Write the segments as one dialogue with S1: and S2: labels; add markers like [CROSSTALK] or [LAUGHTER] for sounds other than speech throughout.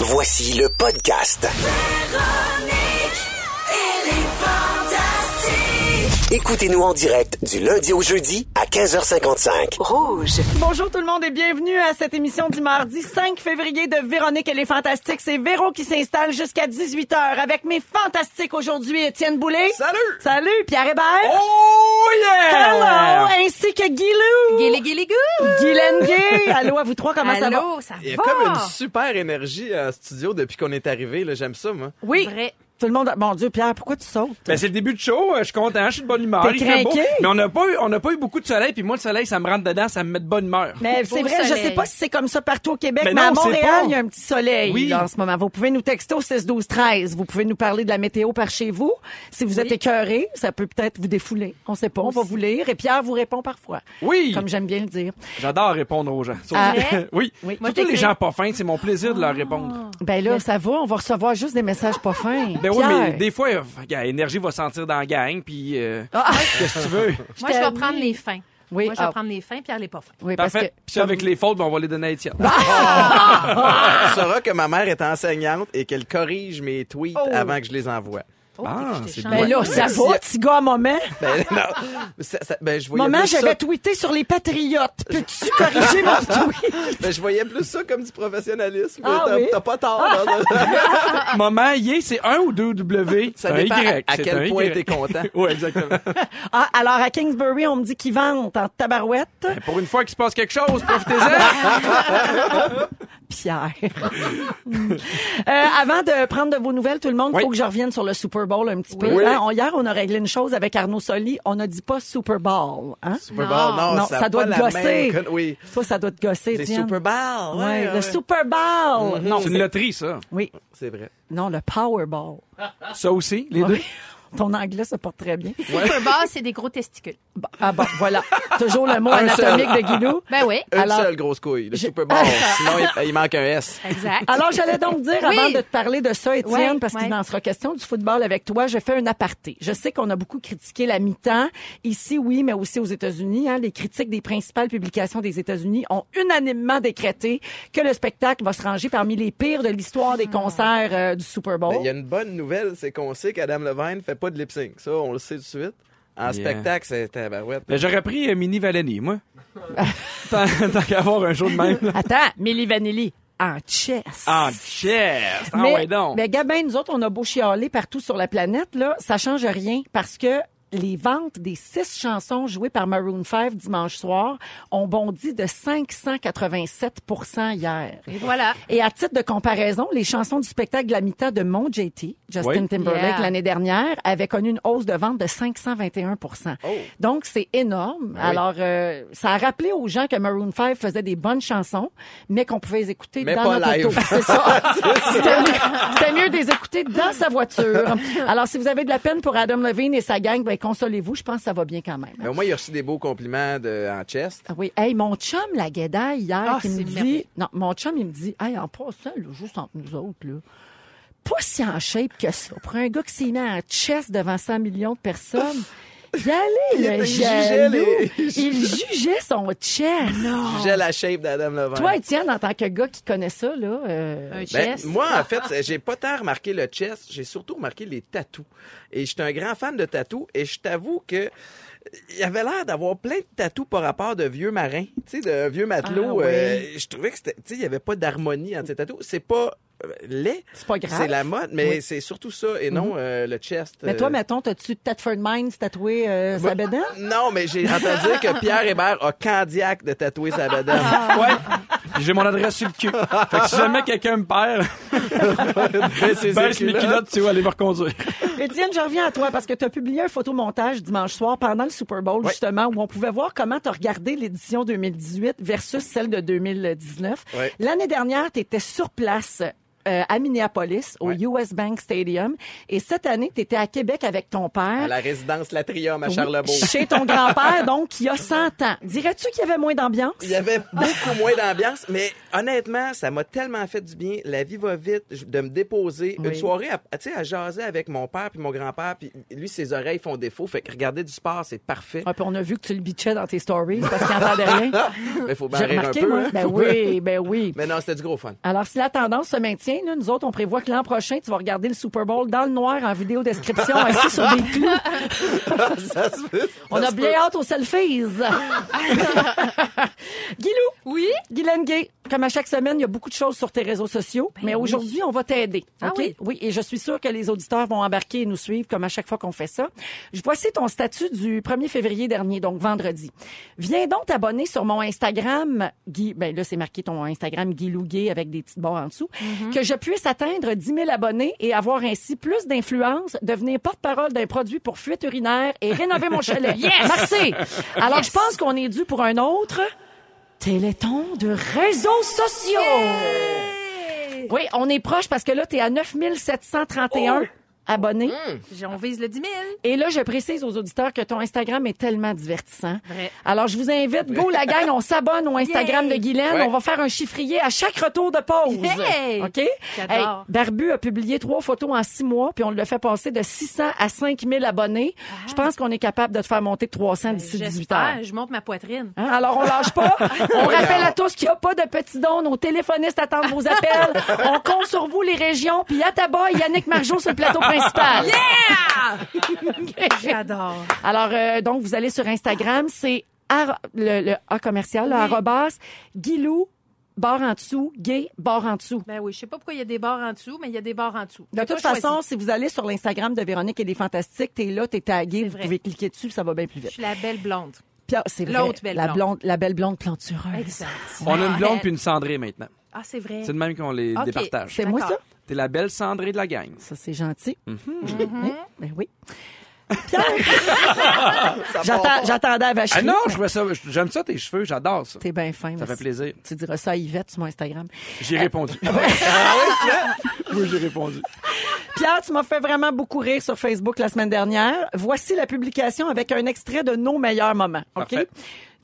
S1: Voici le podcast. Écoutez-nous en direct du lundi au jeudi à 15h55.
S2: Rouge.
S3: Bonjour tout le monde et bienvenue à cette émission du mardi 5 février de Véronique et les Fantastiques. C'est Véro qui s'installe jusqu'à 18h avec mes fantastiques aujourd'hui, Étienne Boulay.
S4: Salut!
S3: Salut, Pierre Hébert.
S4: Oh yeah!
S3: Hello! Ainsi que Guilou.
S2: Guili, gou.
S3: Guylaine Gay. Allô à vous trois, comment ça va?
S2: Allô, ça
S4: Il y a
S2: va?
S4: comme une super énergie en studio depuis qu'on est arrivé. là. J'aime ça, moi.
S3: Oui.
S2: Vrai.
S3: Tout le monde. Mon Dieu, Pierre, pourquoi tu sautes?
S5: Ben, c'est le début de show, euh, je suis content, je suis de bonne humeur.
S3: T'es
S5: il fait beau. Mais on n'a pas eu, on n'a pas eu beaucoup de soleil, puis moi le soleil ça me rentre dedans, ça me met de bonne humeur.
S3: Mais c'est vrai, je
S2: soleil.
S3: sais pas si c'est comme ça partout au Québec,
S5: Mais
S3: mais, à
S5: non,
S3: Montréal, il y a un petit soleil
S5: Oui.
S3: là, en ce moment. Vous pouvez nous texter au 6 12 13. Vous pouvez nous parler de la météo par chez vous. Si vous êtes écœuré, ça peut peut-être vous défouler. On sait pas, on va vous lire et Pierre vous répond parfois.
S5: Oui.
S3: Comme j'aime bien le dire.
S5: J'adore répondre aux gens.
S3: Ah.
S5: Oui.
S3: Oui.
S2: Moi,
S5: Surtout les gens pas fins, c'est mon plaisir de leur répondre.
S3: Ben là, ça va, on va recevoir juste des messages pas fins.
S5: Ben oui, mais des fois, l'énergie va sentir dans la gang, puis euh,
S3: Ah, [LAUGHS]
S5: qu'est-ce que tu veux? [LAUGHS]
S2: Moi, je vais prendre les fins.
S3: Oui,
S2: Moi, je vais
S3: ah.
S2: prendre les fins, Pierre les pas fins.
S3: oui, parce
S5: Parfait.
S3: que
S5: Puis avec les fautes, ben, on va les donner à Étienne.
S4: Tu sauras que ma mère est enseignante et qu'elle corrige mes tweets
S3: Oh.
S4: avant que je les envoie.
S2: Oh,
S5: Ah, c'est.
S3: Ben là, ça va, petit gars, moment.
S4: Ben, non. Ça- ça- ben, je voyais
S3: Moment,
S4: plus
S3: j'avais
S4: ça.
S3: tweeté sur les patriotes. Peux-tu corriger mon [LAUGHS] tweet?
S4: Ben, je voyais plus ça comme du professionnalisme.
S3: Ah
S4: T'as
S3: oui?
S4: t'as pas tort. là. [LAUGHS]
S5: Moment, yé, c'est un ou deux W.
S4: Ça dépend
S5: Y.
S4: à, quel point
S5: Y.
S4: t'es content. [LAUGHS]
S5: Oui, exactement.
S3: Ah, alors à Kingsbury, on me dit qu'ils vendent en tabarouette.
S5: Ben, Pour une fois qu'il se passe quelque chose, profitez-en.
S3: Pierre. Euh, avant de prendre de vos nouvelles, tout le monde, il
S5: Oui.
S3: faut que je revienne sur le Super Bowl un petit peu.
S4: Oui.
S3: Hein, on- hier, on a réglé une chose avec Arnaud Soli. On n'a dit pas Super Bowl. Hein?
S4: Super
S2: Non.
S4: Bowl, non,
S3: Non,
S4: ça,
S3: ça doit
S4: pas
S3: te gosser.
S4: même Oui.
S3: Toi, ça doit te gosser, Étienne.
S4: Super Bowl.
S3: Ouais,
S4: Ouais,
S3: le. Super Bowl. Non,
S5: C'est une
S3: c'est-
S5: loterie, ça.
S3: oui.
S4: C'est vrai.
S3: Non, le Powerball.
S5: Ça aussi, les deux? [LAUGHS]
S3: Ton anglais se porte très bien.
S2: Super Bowl, c'est des gros testicules.
S3: Bon, ah bon, voilà. [LAUGHS] Toujours le mot
S4: Un seul.
S3: anatomique de Guilou.
S2: Ben oui.
S4: Une
S3: Alors-
S4: seule grosse couille, le
S3: Je-
S4: Super Bowl. [LAUGHS] Sinon, il, il manque un S.
S2: Exact.
S3: Alors, j'allais donc dire,
S2: Oui.
S3: avant de te parler de ça, Étienne,
S2: Ouais,
S3: parce qu'il
S2: ouais.
S3: en sera question du football avec toi, je fais un aparté. Je sais qu'on a beaucoup critiqué la mi-temps, ici, oui, mais aussi aux États-Unis. Hein, les critiques des principales publications des États-Unis ont unanimement décrété que le spectacle va se ranger parmi les pires de l'histoire
S2: Ah.
S3: des concerts euh, du Super Bowl.
S4: Ben, Il y a une bonne nouvelle, c'est qu'on sait qu'Adam Levine fait pas de lip sync. Ça, on le sait tout de suite. En
S5: Yeah.
S4: spectacle, c'est tabarouette.
S5: Ben, j'aurais pris euh, Mini Valeni, moi. [LAUGHS] tant tant qu'à avoir un jour de même. là.
S3: Attends, Milli Vanilli en chess.
S5: En chest! Ah
S3: mais,
S5: ouais donc.
S3: mais Gabin, nous autres, on a beau chialer partout sur la planète, là, ça change rien parce que les ventes des six chansons jouées par Maroon 5 dimanche soir ont bondi de 587% hier.
S2: Et voilà.
S3: Et à titre de comparaison, les chansons du spectacle de la mi-temps de Mon JT, Justin
S5: Oui.
S3: Timberlake,
S2: Yeah.
S3: l'année dernière, avaient connu une hausse de vente de 521% Donc, c'est énorme.
S4: oui.
S3: Alors, euh, ça a rappelé aux gens que Maroon 5 faisait des bonnes chansons, mais qu'on pouvait les écouter
S4: Mais
S3: dans notre auto. C'est ça. [LAUGHS] C'était mieux, c'était mieux de les écouter dans sa voiture. Alors, si vous avez de la peine pour Adam Levine et sa gang, ben, consolez-vous. Je pense que ça va bien quand même.
S4: Mais au moins, il a reçu des beaux compliments de, en chest.
S3: Ah oui. Hey, mon chum, la guédaille, hier,
S2: Ah,
S3: qui me dit... Non, mon chum, il me dit, hey, en passant, là, juste entre nous autres, là, pas si en shape que ça. Pour un gars qui s'est mis en chest devant 100 millions de personnes, y aller, le
S4: Il jugeait les-
S3: Il jugeait son chest. Non.
S4: J'ai la shape d'Adam Levine.
S3: Toi, Étienne, en tant que gars qui connaît ça, là... euh,
S2: Un
S4: Ben,
S2: chest.
S4: moi, en fait, [LAUGHS] j'ai pas tant remarqué le chest, j'ai surtout remarqué les tatous. Et je suis un grand fan de tatous, et je t'avoue que il avait l'air d'avoir plein de tatous par rapport de vieux marins, tu sais, de vieux matelots.
S3: Ah, oui.
S4: euh, je trouvais que c'était, tu sais, il y avait pas d'harmonie entre ces tatous. C'est pas laid,
S3: C'est pas grave.
S4: c'est la mode, mais
S3: Oui.
S4: c'est surtout ça, et non euh, le chest.
S3: Mais toi,
S4: euh,
S3: mettons, t'as-tu Tatford Mines tatoué euh, sa bédaine?
S4: non, mais j'ai entendu dire que Pierre Hébert a candiaque de tatouer sa bedaine.
S5: Ouais. Puis J'ai mon adresse sur le cul. Fait que si jamais quelqu'un me perd, [LAUGHS] baisse mes culottes, tu vas aller me reconduire.
S3: Étienne, je reviens à toi parce que tu as publié un photomontage dimanche soir pendant le Super Bowl, justement, où on pouvait voir comment tu as regardé l'édition 2018 versus celle de 2019.
S4: Ouais.
S3: L'année dernière, tu étais sur place euh, à Minneapolis, au
S4: Ouais.
S3: US Bank Stadium. Et cette année, tu étais à Québec avec ton père.
S4: À la résidence Latrium à
S3: Oui,
S4: Charlebourg.
S3: Chez ton grand-père, donc, qui a 100 ans. Dirais-tu qu'il y avait moins d'ambiance?
S4: Il y avait beaucoup moins d'ambiance, mais honnêtement, ça m'a tellement fait du bien. La vie va vite, de me déposer.
S3: Oui.
S4: Une soirée, à, tu sais, à jaser avec mon père puis mon grand-père, puis lui, ses oreilles font défaut. Fait que regarder du sport, c'est parfait.
S3: Puis on a vu que tu le bitchais dans tes stories parce qu'il n'entendait [LAUGHS] rien.
S4: Mais faut bien un peu.
S3: moi.
S4: hein.
S3: Ben oui, ben oui.
S4: Mais non, c'était du gros fun.
S3: Alors, si la tendance se maintient, là, nous autres, on prévoit que l'an prochain, tu vas regarder le Super Bowl dans le noir en vidéo description, assis sur des clous. [LAUGHS]
S4: Ça se peut.
S3: On
S4: Ça
S3: a
S4: se
S3: bien
S4: peut.
S3: hâte aux selfies. [LAUGHS] Guilou?
S2: Oui?
S3: Guylaine Gay, comme à chaque semaine, il y a beaucoup de choses sur tes réseaux sociaux, mais
S2: oui.
S3: aujourd'hui, on va t'aider.
S2: Ah
S3: OK?
S2: oui?
S3: et je suis sûre que les auditeurs vont embarquer et nous suivre comme à chaque fois qu'on fait ça. Voici ton statut du 1er février dernier, donc vendredi. Viens donc t'abonner sur mon Instagram, Guy, ben là, c'est marqué ton Instagram Guilou Gay avec des petites barres en dessous,
S2: Mm-hmm.
S3: que je puisse atteindre 10 000 abonnés et avoir ainsi plus d'influence, devenir porte-parole d'un produit pour fuite urinaire et rénover mon [LAUGHS] chalet.
S2: Yes!
S3: Merci! Alors, je pense qu'on est dû pour un autre Téléthon de réseaux sociaux. Oui, on est proche parce que là, tu es à 9731 abonnés.
S2: J'ai- On vise le 10 000.
S3: Et là, je précise aux auditeurs que ton Instagram est tellement divertissant.
S2: Vrai.
S3: Alors, je vous invite, go la gang, on s'abonne au Instagram de Guylaine.
S4: Ouais.
S3: On va faire un chiffrier à chaque retour de pause. OK?
S2: J'adore.
S3: Barbu a publié trois photos en six mois, puis on le fait passer de 600 à 5000 abonnés. Je pense qu'on est capable de te faire monter de 300 d'ici 18 heures.
S2: Ah. Je monte ma poitrine.
S3: Hein? Alors, on lâche pas. [LAUGHS] On rappelle à tous qu'il n'y a pas de petits dons. Nos téléphonistes attendent vos appels. On compte sur vous, les régions. Puis à tabac, Yannick Margeau sur le plateau principal. [LAUGHS] [LAUGHS]
S2: J'adore.
S3: Alors, euh, donc, vous allez sur Instagram. C'est le, le A commercial, le arrobas, Guilou, barre en dessous, gay, barre en dessous.
S2: Ben oui, je sais pas pourquoi il y a des barres en dessous, mais il y a des barres en dessous.
S3: De toute façon,
S2: choisi.
S3: si vous allez sur l'Instagram de Véronique et les Fantastiques, t'es là, t'es tagué, vous
S2: vrai.
S3: pouvez cliquer dessus, ça va bien plus
S2: je
S3: vite.
S2: suis la belle blonde.
S3: Ah, c'est
S2: L'autre belle
S3: la
S2: blonde.
S3: blonde, la belle blonde plantureuse.
S2: Exact.
S5: On a une blonde puis une cendrée maintenant.
S2: Ah, c'est vrai.
S5: C'est de même qu'on les départage.
S3: C'est moi ça?
S5: T'es la belle cendrée de la gang.
S3: Ça, c'est gentil.
S2: Mm-hmm.
S3: Oui, Ben oui. [LAUGHS] J'attendais à vacher.
S5: Ah non, je trouvais ça, j'aime ça tes cheveux, j'adore ça.
S3: T'es bien fin.
S5: Ça fait plaisir.
S3: Tu diras ça à Yvette sur mon Instagram.
S5: J'ai répondu. [LAUGHS] Oui, j'ai répondu.
S3: Pierre, tu m'as fait vraiment beaucoup rire sur Facebook la semaine dernière. Voici la publication avec un extrait de nos meilleurs moments. OK?
S5: Parfait.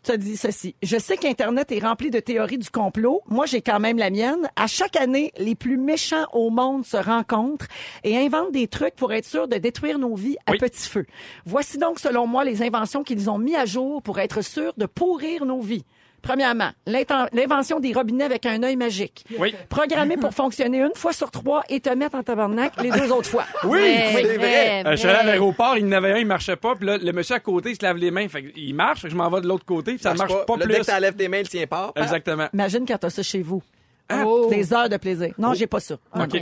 S3: As dit ceci. Je sais qu'Internet est rempli de théories du complot. Moi, j'ai quand même la mienne. À chaque année, les plus méchants au monde se rencontrent et inventent des trucs pour être sûrs de détruire nos vies à
S5: Oui.
S3: petit feu. Voici donc, selon moi, les inventions qu'ils ont mis à jour pour être sûrs de pourrir nos vies. Premièrement, l'invention des robinets avec un œil magique.
S5: Oui.
S3: Programmé pour fonctionner une fois sur trois et te mettre en tabarnak les deux autres fois.
S5: Oui,
S4: c'est vrai.
S5: Euh, je suis allé à l'aéroport, il y en avait un, il marchait pas, puis là, le monsieur à côté, il se lave les mains, fait qu'il marche, fait que je m'en vais de l'autre côté, puis ça ne marche pas,
S4: Le
S5: plus.
S4: dès que t'enlèves tes mains, le tien part.
S5: Exactement.
S3: Imagine quand t'as ça chez vous.
S2: Oh.
S3: Des heures de plaisir. Non, j'ai pas ça.
S5: OK.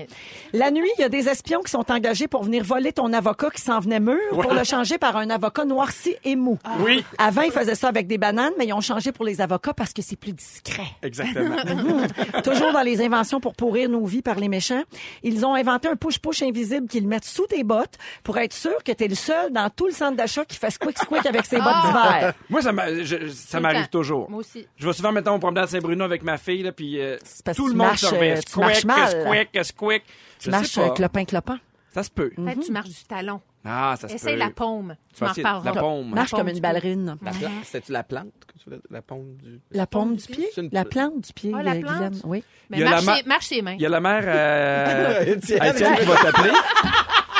S3: La nuit, il y a des espions qui sont engagés pour venir voler ton avocat qui s'en venait mûr pour le changer par un avocat noirci et mou.
S5: Oui,
S3: Avant, ils faisaient ça avec des bananes, mais ils ont changé pour les avocats parce que c'est plus discret.
S5: exactement. [LAUGHS]
S3: Toujours dans les inventions pour pourrir nos vies par les méchants, ils ont inventé un push-push invisible qu'ils mettent sous tes bottes pour être sûr que t'es le seul dans tout le centre d'achat qui fait squick-squick avec ses bottes d'hiver.
S5: Moi, ça m'a- je- ça
S2: le
S5: m'arrive toujours.
S2: Moi aussi.
S5: Je vais souvent, mettons, me promener à Saint-Bruno avec ma fille, là, puis euh,
S3: parce
S5: tout
S3: que
S5: le
S3: tu
S5: monde
S3: marches, euh, tu marches mal.
S5: Squick, squick.
S3: Tu
S5: Je
S3: marches
S5: sais pas.
S3: euh, clopin-clopin.
S5: Ça se peut.
S2: Peut-être tu marches du talon.
S5: Ah, ça se peut.
S2: Essaye la paume. Tu m'en reparleras.
S5: la paume.
S3: Marche comme
S2: du
S3: une
S2: pied.
S3: ballerine.
S4: La plante, c'était-tu la plante? que tu voulais- La paume du...
S3: La paume du pied?
S4: C'est une-
S3: La plante du pied,
S2: Ah, la
S3: euh,
S2: plante?
S3: Guylaine. Oui.
S2: Mais
S5: Il y a
S2: marche,
S5: la ma-
S2: ses- marche ses mains.
S5: Il y a la mère euh,
S4: Étienne. [LAUGHS]
S5: Étienne qui va t'appeler,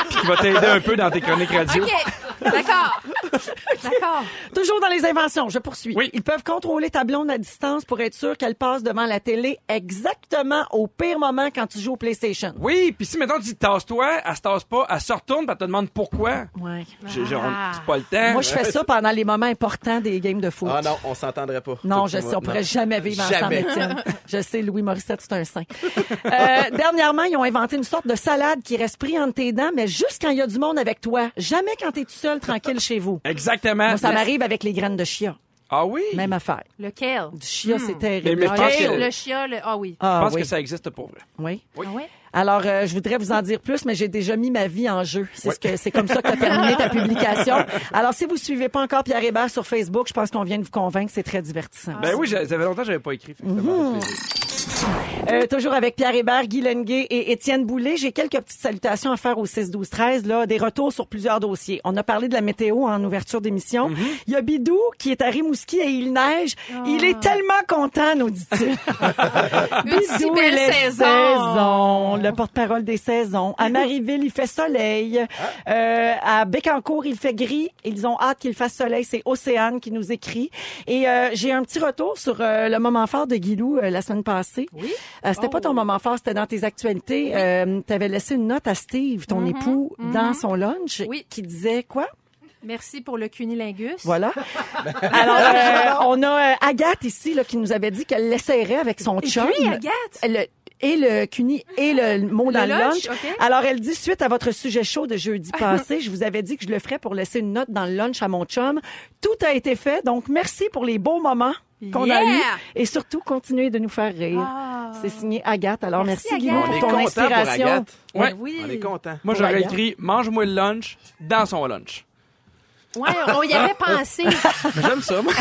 S5: puis qui va t'aider un peu dans tes chroniques radio.
S2: OK. D'accord. [LAUGHS] D'accord.
S3: Toujours dans les inventions, je poursuis.
S5: Oui.
S3: Ils peuvent contrôler ta blonde à distance pour être sûr qu'elle passe devant la télé exactement au pire moment quand tu joues au PlayStation.
S5: Oui, puis si maintenant tu dis tasse-toi, elle se tasse pas, elle se retourne, puis elle te demande pourquoi.
S3: Ouais.
S5: On-
S2: Ah.
S5: C'est pas le temps.
S3: Moi, je fais ça pendant les moments importants des games de foot.
S4: Ah non, on s'entendrait pas.
S3: Non, je sais, on pourrait
S4: non.
S3: jamais vivre ensemble,
S4: Jamais.
S3: Étienne. Je sais, Louis Morissette, c'est un saint. Euh, [LAUGHS] dernièrement, ils ont inventé une sorte de salade qui reste pris entre tes dents, mais juste quand il y a du monde avec toi. Jamais quand t'es tout seul, tranquille chez vous.
S5: Exactement.
S3: Moi, ça m'arrive avec les graines de chia.
S5: Ah oui?
S3: Même affaire.
S2: Lequel?
S3: Du chia, c'est
S5: Mais-
S3: terrible.
S5: mais je
S2: Ah,
S5: pense
S2: le,
S5: que-
S2: le chia, le... Ah oui.
S3: Ah,
S5: Je pense
S3: oui.
S5: que ça existe pour vrai.
S3: Oui.
S2: Ah ouais?
S3: Alors, euh, je voudrais vous en dire plus, mais j'ai déjà mis ma vie en jeu. C'est ce que c'est comme ça que tu as terminé ta publication. Alors, si vous suivez pas encore Pierre Hébert sur Facebook, je pense qu'on vient de vous convaincre, c'est très divertissant.
S5: Ben oui, ça fait longtemps que j'avais pas écrit. fait que ça m'a fait plaisir.
S3: Euh, toujours avec Pierre Hébert, Guy Lenguet et Étienne Boulay. J'ai quelques petites salutations à faire au 6-12-13, là, des retours sur plusieurs dossiers. On a parlé de la météo en ouverture d'émission.
S5: Mhm.
S3: Il y a Bidou qui est à Rimouski et il neige. Il est tellement content, nous dit-il. [LAUGHS]
S2: Une si
S3: Bidou,
S2: belle
S3: il est
S2: saison.
S3: saison, le porte-parole des saisons. À Marieville, il fait soleil. Euh, à Bécancourt, il fait gris. Ils ont hâte qu'il fasse soleil. C'est Océane qui nous écrit. Et euh, j'ai un petit retour sur euh, le moment fort de Guilou euh, la semaine passée.
S2: Oui.
S3: Euh, c'était pas ton moment fort, c'était dans tes actualités. Euh, tu avais laissé une note à Steve, ton époux, dans son lunch,
S2: Oui.
S3: qui disait quoi?
S2: Merci pour le cunilingus.
S3: Voilà. [LAUGHS] Alors, euh, on a euh, Agathe ici là, qui nous avait dit qu'elle l'essayerait avec son
S2: Et
S3: chum.
S2: puis, Agathe?
S3: Le- et le cuni et le mot dans le
S2: lunch.
S3: Alors, elle dit, suite à votre sujet chaud de jeudi [LAUGHS] passé, je vous avais dit que je le ferais pour laisser une note dans le lunch à mon chum. Tout a été fait, donc merci pour les beaux moments qu'on a eus et surtout continuez de nous faire rire.
S2: Ah.
S3: C'est signé Agathe. Alors, merci,
S2: Merci,
S3: Guillaume, pour ton
S4: pour
S3: inspiration.
S4: Agathe.
S5: Ouais.
S2: Oui.
S4: On est content.
S5: Moi, j'aurais écrit mange-moi le lunch dans son lunch.
S2: Ouais, on y avait pensé. [LAUGHS]
S4: Mais J'aime ça, moi.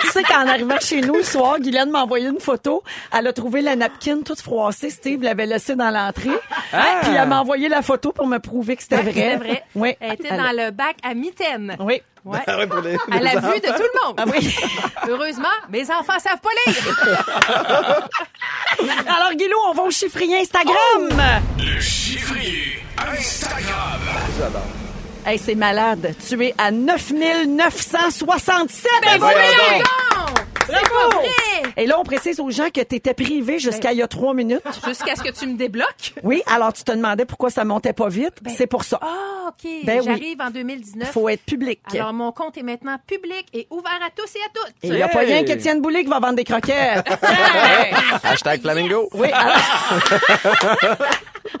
S3: Tu sais qu'en arrivant chez nous le soir, Guylaine m'a envoyé une photo. Elle a trouvé la napkin toute froissée. Steve l'avait laissée dans l'entrée.
S5: Ah!
S3: Puis elle m'a envoyé la photo pour me prouver que c'était vrai.
S2: C'est vrai.
S3: Oui.
S2: Elle était
S3: Elle-
S2: dans le bac à mitaine.
S3: Oui.
S2: Ouais.
S4: Ah ouais, pour les-
S2: À la vue de tout le monde.
S3: Ah oui. [LAUGHS]
S2: Heureusement, mes enfants savent pas lire. [LAUGHS]
S3: Alors, Guilou, on va au chiffrier Instagram.
S6: Le chiffrier Instagram.
S3: Hey, c'est malade. Tu es à 9967.
S2: Ben
S4: voyons
S2: voyons
S4: donc.
S2: donc! C'est pas vrai!
S3: Et là, on précise aux gens que tu étais privé jusqu'à il y a trois minutes.
S2: Jusqu'à ce que tu me débloques?
S3: Oui, alors tu te demandais pourquoi ça montait pas vite. c'est pour ça.
S2: Ah, OK.
S3: Ben oui.
S2: J'arrive en 2019.
S3: faut être public.
S2: Alors, mon compte est maintenant public et ouvert à tous et à toutes.
S3: Et il n'y a pas rien qu'Étienne Boulay qui va vendre des croquettes. [LAUGHS]
S4: Hashtag Flamingo.
S3: Oui. Alors,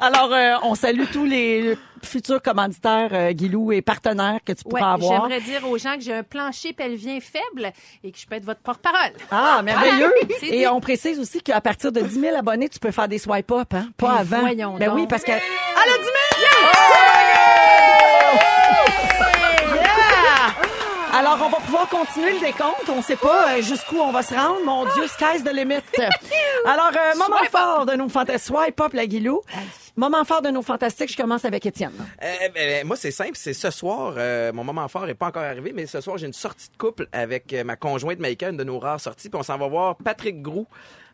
S3: [LAUGHS] Alors, euh, on salue tous les futurs commanditaires, euh, Guilou, et partenaires que tu
S2: Ouais,
S3: pourras avoir.
S2: j'aimerais dire aux gens que j'ai un plancher pelvien faible et que je peux être votre porte-parole.
S3: Ah, merveilleux! [LAUGHS]
S2: C'est
S3: Et
S2: dit.
S3: on précise aussi qu'à partir de 10 000 abonnés, tu peux faire des swipe-up, hein? Pas avant.
S2: voyons
S3: ben
S2: donc.
S3: oui, parce que... Elle a 10 000! Alors, on va pouvoir continuer le décompte. On sait pas euh, jusqu'où on va se rendre. Mon Dieu, sky's the limit. [LAUGHS] Alors, euh, moment
S2: Swipe
S3: fort de nos fantastiques. Swipe up, la Guilou. Moment fort de nos fantastiques, je commence avec Étienne.
S4: Euh, ben, ben, moi, c'est simple. C'est ce soir. euh, mon moment fort n'est pas encore arrivé, mais ce soir, j'ai une sortie de couple avec euh, ma conjointe Maïka, une de nos rares sorties. Puis on s'en va voir Patrick Groux.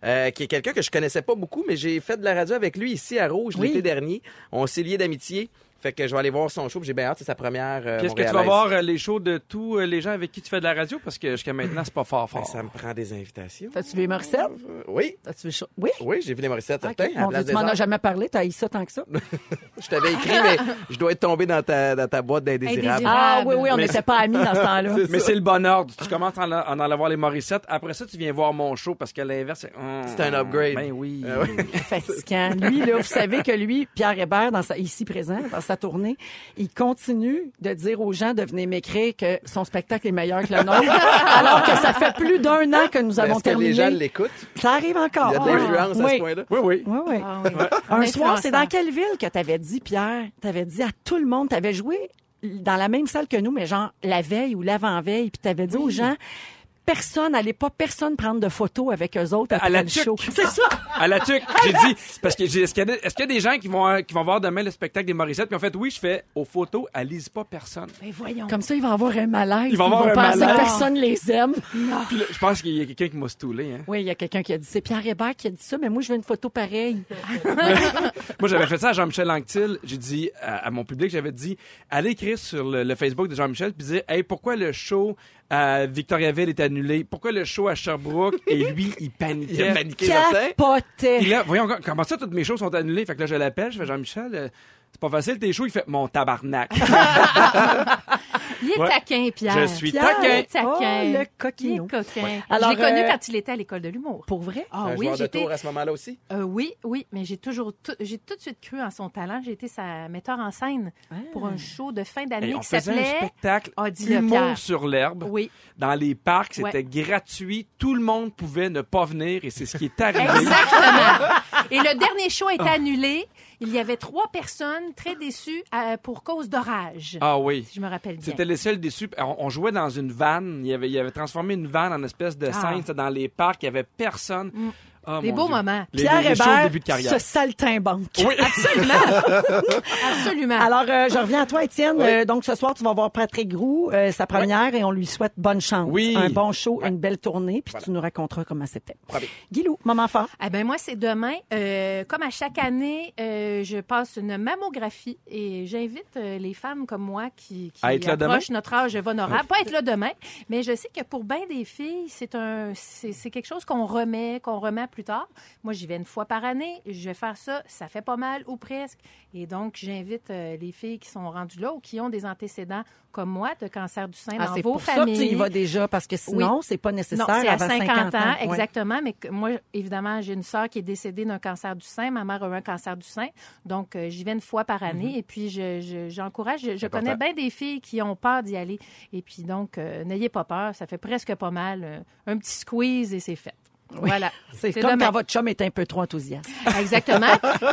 S4: euh, qui est quelqu'un que je connaissais pas beaucoup, mais j'ai fait de la radio avec lui ici à Rouge
S3: Oui.
S4: l'été dernier. On s'est liés d'amitié. Fait que je vais aller voir son show. puis J'ai bien hâte, c'est sa première. euh,
S5: Qu'est-ce que tu vas voir euh, les shows de tous euh, les gens avec qui tu fais de la radio? Parce que jusqu'à maintenant, c'est pas fort
S4: Ben,
S5: fort.
S4: ça me prend des invitations.
S3: T'as-tu vu Morissette?
S4: Euh, oui,
S3: T'as-tu vu? Oui?
S4: oui, j'ai vu les Morissettes, certains.
S3: Mon Dieu, tu m'en as jamais parlé, t'as haï ça tant que ça. [LAUGHS]
S4: Je t'avais écrit, mais je dois être tombé dans ta, dans ta boîte d'indésirables.
S2: Indésirables.
S3: Ah oui, oui, on n'était pas amis dans ce [LAUGHS] temps-là.
S5: Mais c'est le bon ordre. Tu commences à en, en allant voir les Morissettes. Après ça, tu viens voir mon show parce que l'inverse, c'est... hum,
S4: C'est un upgrade.
S5: Ben oui.
S4: Ah oui.
S3: fatigant. Lui, là, vous savez que lui, Pierre Hébert, dans sa, ici présent, dans sa tournée, il continue de dire aux gens de venir m'écrire que son spectacle est meilleur que le nôtre, [LAUGHS] alors que ça fait plus d'un an que nous avons
S4: Est-ce que les gens
S3: terminé.
S4: l'écoutent?
S3: Ça arrive encore.
S4: Il y a de l'influence à
S3: oui.
S4: ce point-là?
S5: Oui, oui.
S3: Oui, oui.
S2: Ah oui.
S3: Un soir, c'est dans quelle ville que t'avais dit, Pierre? T'avais dit à tout le monde, t'avais joué dans la même salle que nous, mais genre la veille ou l'avant-veille, puis t'avais dit aux gens, personne, allez pas personne prendre de photos avec eux autres après
S5: la
S3: le
S5: tuque.
S3: show. [LAUGHS] C'est ça!
S5: À la tuque, j'ai dit, parce que j'ai- est-ce qu'il y, a des- est-ce qu'il y a des gens qui vont, euh, qui vont voir demain le spectacle des Morissettes? Puis en fait, oui, je fais aux photos, elles lisent pas personne.
S2: Ben voyons.
S3: Comme ça, il va avoir un malaise.
S5: Il va avoir un
S3: penser
S5: malaise.
S3: que personne les aime.
S5: Puis là, je pense qu'il y a quelqu'un qui m'a stoulé. Hein.
S3: Oui, il y a quelqu'un qui a dit, c'est Pierre Hébert qui a dit ça, mais moi, je veux une photo pareille. [LAUGHS]
S5: Moi, j'avais fait ça à Jean-Michel Anctil. J'ai dit à, à mon public, j'avais dit, allez écrire sur le, le Facebook de Jean-Michel puis dire, hey, pourquoi le show à Victoriaville est annulé? Pourquoi le show à Sherbrooke? Et lui, il paniquait. [LAUGHS]
S4: Il a paniqué certain.
S3: Capotait.
S5: Puis là, voyons, comment ça, toutes mes shows sont annulées? Fait que là, je l'appelle, je fais Jean-Michel, euh, c'est pas facile tes shows. Il fait mon tabarnak. [LAUGHS] [LAUGHS]
S2: Il est
S5: Ouais.
S2: taquin, Pierre.
S5: Je suis
S3: Pierre.
S5: taquin.
S2: Taquin.
S3: Oh, le
S2: Il est
S3: coquino.
S2: coquin.
S3: Alors,
S2: je l'ai connu
S3: euh,
S2: quand il était à l'école de l'humour.
S3: Pour vrai?
S2: Ah
S4: un
S2: oui,
S4: joueur de tour à ce moment-là aussi?
S2: Euh, oui, oui, mais j'ai toujours, tout- j'ai tout de suite cru en son talent. J'ai été sa metteur en scène pour un show de fin d'année qui
S5: faisait un
S2: s'appelait.
S5: spectacle
S2: Ah,
S5: humour sur l'herbe.
S2: Oui,
S5: Dans les parcs, c'était
S2: Ouais.
S5: gratuit. Tout le monde pouvait ne pas venir et c'est ce qui est arrivé.
S2: exactement. Et le dernier show a été annulé. Il y avait trois personnes très déçues euh, pour cause d'orage.
S5: Ah oui.
S2: Si je me rappelle bien.
S5: C'était les seuls déçus. On, on jouait dans une vanne. Il avait, il avait transformé une vanne en espèce de
S2: Ah.
S5: scène. Dans les parcs. Il y avait personne. Ah,
S2: Des
S5: mon
S2: beaux
S5: Dieu.
S2: moments.
S5: Les,
S3: Pierre
S5: les, les
S3: Hébert,
S5: début de carrière.
S3: ce saltimbanque.
S5: Oui. [LAUGHS] [LAUGHS]
S2: Absolument.
S3: Alors, euh, je reviens à toi, Étienne. Euh, donc, ce soir, tu vas voir Patrick Groux, euh, sa première, et on lui souhaite bonne chance.
S5: Oui.
S3: Un bon show, une belle tournée, puis tu nous raconteras comment c'était. Guilou, moment fort.
S2: Eh ben moi, c'est demain. Euh, comme à chaque année, euh, je passe une mammographie et j'invite euh, les femmes comme moi qui, qui
S5: À être là
S2: approchent notre âge vulnérable. Pas être là demain, mais je sais que pour bien des filles, c'est un, c'est c'est quelque chose qu'on remet, qu'on remet plus tard. Moi, j'y vais une fois par année. Je vais faire ça. Ça fait pas mal ou presque. Et donc, j'invite euh, les filles qui sont rendues là ou qui ont des antécédents comme moi de cancer du sein
S3: Ah,
S2: dans
S3: c'est
S2: vos
S3: pour ça
S2: familles.
S3: que tu y vas déjà, parce que sinon, c'est pas
S2: Non,
S3: nécessaire
S2: c'est à
S3: avant
S2: 50, ans, exactement. Mais que moi, évidemment, j'ai une sœur qui est décédée d'un cancer du sein. Ma mère a eu un cancer du sein. Donc, euh, j'y vais une fois par année. Et puis, je- je- j'encourage. Je, je connais bien des filles qui ont peur d'y aller. Et puis, donc, euh, n'ayez pas peur. Ça fait presque pas mal. Un petit squeeze et c'est fait. Voilà.
S3: C'est comme
S2: demain.
S3: quand votre chum est un peu trop enthousiaste. [LAUGHS]
S2: Exactement.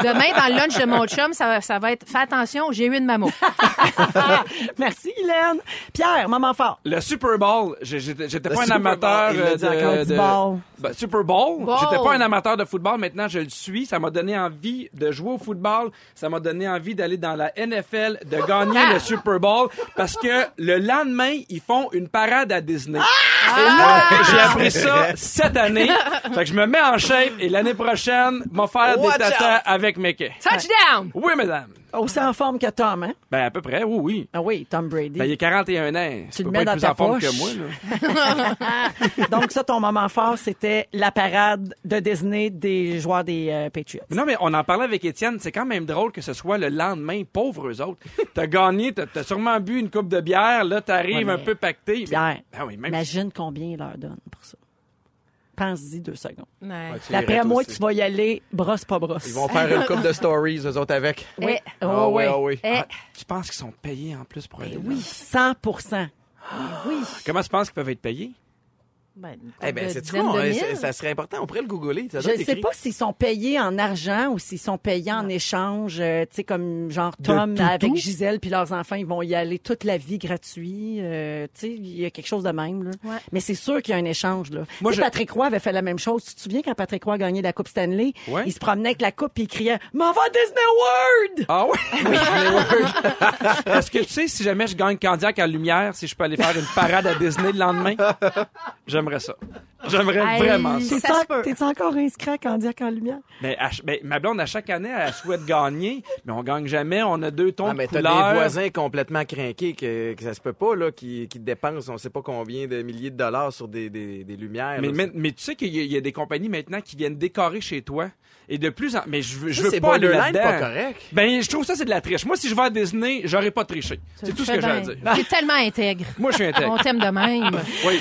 S2: Demain, dans le lunch de mon chum, ça, va- ça va être fais attention, j'ai eu une mammo. [LAUGHS]
S3: Merci, Hélène. Pierre, moment fort.
S5: Le Super Bowl, j'étais pas un
S4: Super
S5: amateur
S4: Bowl, encore.
S5: de,
S3: ball.
S5: Ben, Super Bowl?
S2: Bowl.
S5: J'étais pas un amateur de football. Maintenant, je le suis. Ça m'a donné envie de jouer au football. Ça m'a donné envie d'aller dans la NFL, de gagner
S2: Ah!
S5: le [LAUGHS] Super Bowl. Parce que le lendemain, ils font une parade à Disney.
S2: Ah!
S5: Et là, j'ai appris ça cette année. Fait que je me mets en shape et l'année prochaine, m'a faire
S4: Watch
S5: des tatas
S4: out.
S5: avec Mickey.
S2: Touchdown!
S5: Oui, madame.
S3: Aussi en forme que Tom, hein?
S5: Ben, à peu près, oui, oui.
S3: Ah oui, Tom Brady.
S5: Ben, il est 41 ans.
S3: Tu le mets dans
S5: plus
S3: ta
S5: en forme
S3: poche.
S5: que moi, là. [LAUGHS]
S3: Donc, ça, ton moment fort, c'était la parade de Disney des joueurs des euh, Patriots.
S5: Non, mais on en parlait avec Étienne. C'est quand même drôle que ce soit le lendemain, pauvres eux autres. T'as gagné, t'as as sûrement bu une coupe de bière, là, t'arrives
S3: Ouais, mais
S5: un peu pacté.
S3: Pierre,
S5: Ben oui, même
S3: imagine combien il leur donne pour ça. Pense-y deux secondes.
S2: Ouais.
S4: tu
S3: D'après moi,
S4: aussi.
S7: Eh,
S3: tu vas y aller brosse pas brosse.
S4: Ils vont faire une coupe de stories, eux autres, avec.
S2: Oui.
S4: Ah oui, ah oui.
S2: Eh,
S5: Ah, tu penses qu'ils sont payés en plus pour aller là?
S3: Oui, 100%
S2: oui.
S5: Comment tu penses qu'ils peuvent être payés?
S2: Ben,
S4: Eh bien, c'est hein, Ça serait important. On pourrait le googler. Ça
S3: Je ne sais pas s'ils sont payés en argent ou s'ils sont payés en échange, euh, tu sais, comme genre Tom avec Gisèle puis leurs enfants, ils vont y aller toute la vie gratuit. euh, tu sais, il y a quelque chose de même. Là.
S2: Ouais.
S3: Mais c'est sûr qu'il y a un échange. Là.
S5: Moi, je-
S3: Patrick Roy avait fait la même chose. Tu te souviens quand Patrick Roy a gagné la Coupe Stanley?
S5: Ouais.
S3: Il se promenait avec la coupe et il criait « M'en va à Disney World!
S5: Ah [LAUGHS] oui? Est-ce [LAUGHS] que tu sais, si jamais je gagne Candiac à Lumière, si je peux aller faire une parade à Disney le lendemain? J'aimerais ça. J'aimerais
S2: Hey,
S5: vraiment ça.
S2: se.
S3: T'es-tu encore inscrit à Candiac en lumière?
S5: Mais, à ch- ben, ma blonde, à chaque année, elle souhaite gagner, mais on gagne jamais. On a deux tons
S4: Ah,
S5: de
S4: mais t'as
S5: couleurs.
S4: des voisins complètement craqués que, que ça se peut pas, là, qui, qui dépensent on sait pas combien de milliers de dollars sur des, des, des lumières.
S5: Mais,
S4: là.
S5: mais, mais tu sais qu'il y, a- il y a des compagnies maintenant qui viennent décorer chez toi. Et de plus en... Mais je veux, je
S4: Ça,
S5: veux
S4: c'est
S5: pas aller
S4: borderline
S5: là-dedans.
S4: pas correct.
S5: Ben, je trouve ça, c'est de la triche. Moi, si je vais à Disney, j'aurais pas triché. C'est tout ce que j'ai à dire.
S2: T'es tellement intègre.
S5: Moi, je suis
S2: On
S5: intègre.
S2: t'aime de même.
S5: Oui.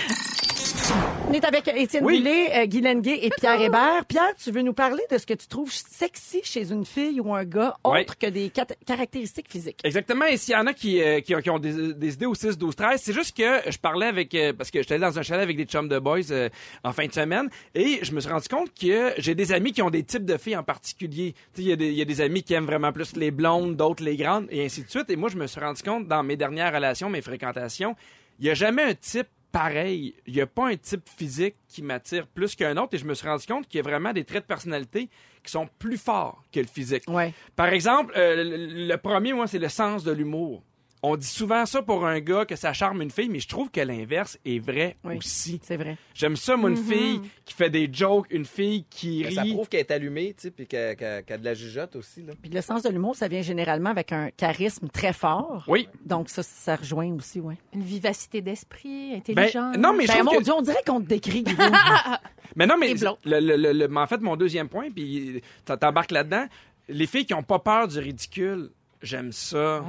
S3: On est avec Étienne
S5: Oui.
S3: Boulay, euh, Guy Lenguet et Pierre Hébert. Pierre, tu veux nous parler de ce que tu trouves sexy chez une fille ou un gars, autre que des cat- caractéristiques physiques?
S5: Exactement. Et s'il y en a qui, euh, qui, ont, qui ont des, des idées au 6, 12, 13, c'est juste que je parlais avec... euh, parce que j'étais allé dans un chalet avec des chums de boys euh, en fin de semaine et je me suis rendu compte que j'ai des amis qui ont des types de filles en particulier. Tu sais, il y, a des- il y a des amis qui aiment vraiment plus les blondes, d'autres les grandes et ainsi de suite. Et moi, je me suis rendu compte dans mes dernières relations, mes fréquentations, il n'y a jamais un type pareil. Il n'y a pas un type physique qui m'attire plus qu'un autre et je me suis rendu compte qu'il y a vraiment des traits de personnalité qui sont plus forts que le physique.
S3: Ouais.
S5: Par exemple, euh, le, le premier, moi, c'est le sens de l'humour. On dit souvent ça pour un gars que ça charme une fille, mais je trouve que l'inverse est vrai
S3: Oui.
S5: aussi.
S3: C'est vrai.
S5: J'aime ça, moi, une fille qui fait des jokes, une fille qui
S4: Mais Ça
S5: rit.
S4: prouve qu'elle est allumée, tu sais, puis qu'elle a de la jugeote aussi, là.
S3: Puis le sens de l'humour, ça vient généralement avec un charisme très fort.
S5: Oui.
S3: Donc ça, ça rejoint aussi, ouais.
S2: Une vivacité d'esprit,
S5: Ben,
S2: intelligente.
S5: non, mais je
S3: Ben,
S5: trouve
S3: mon
S5: que-
S3: Dieu, on dirait qu'on te décrit. [LAUGHS]
S5: Mais non, mais le, le- le- le- mais en fait, mon deuxième point, puis t'embarques là-dedans, les filles qui ont pas peur du ridicule, j'aime ça.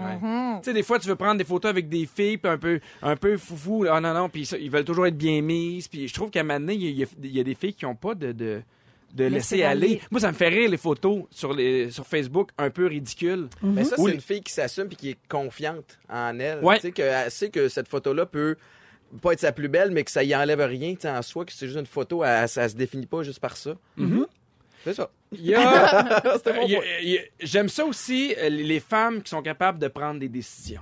S5: Tu sais, des fois, tu veux prendre des photos avec des filles, puis un peu, un peu foufou, ah non, non, puis ça, ils veulent toujours être bien mises, puis je trouve qu'à un moment donné, il y, a- il y a des filles qui ont pas de... de de laisser
S2: Laisser
S5: aller.
S2: aller.
S5: Moi, ça me fait rire les photos sur, les, sur Facebook un peu ridicules.
S4: Mais ça,
S5: Ou
S4: c'est une fille qui s'assume puis qui est confiante en elle.
S5: Ouais.
S4: Tu sais, qu'elle sait que cette photo-là peut pas être sa plus belle, mais que ça y enlève rien, tu sais, en soi, que c'est juste une photo, elle, ça se définit pas juste par ça. C'est ça.
S5: Il y a-
S4: C'était mon
S5: il y a-
S4: point.
S5: il y a- J'aime ça aussi, euh, les femmes qui sont capables de prendre des décisions.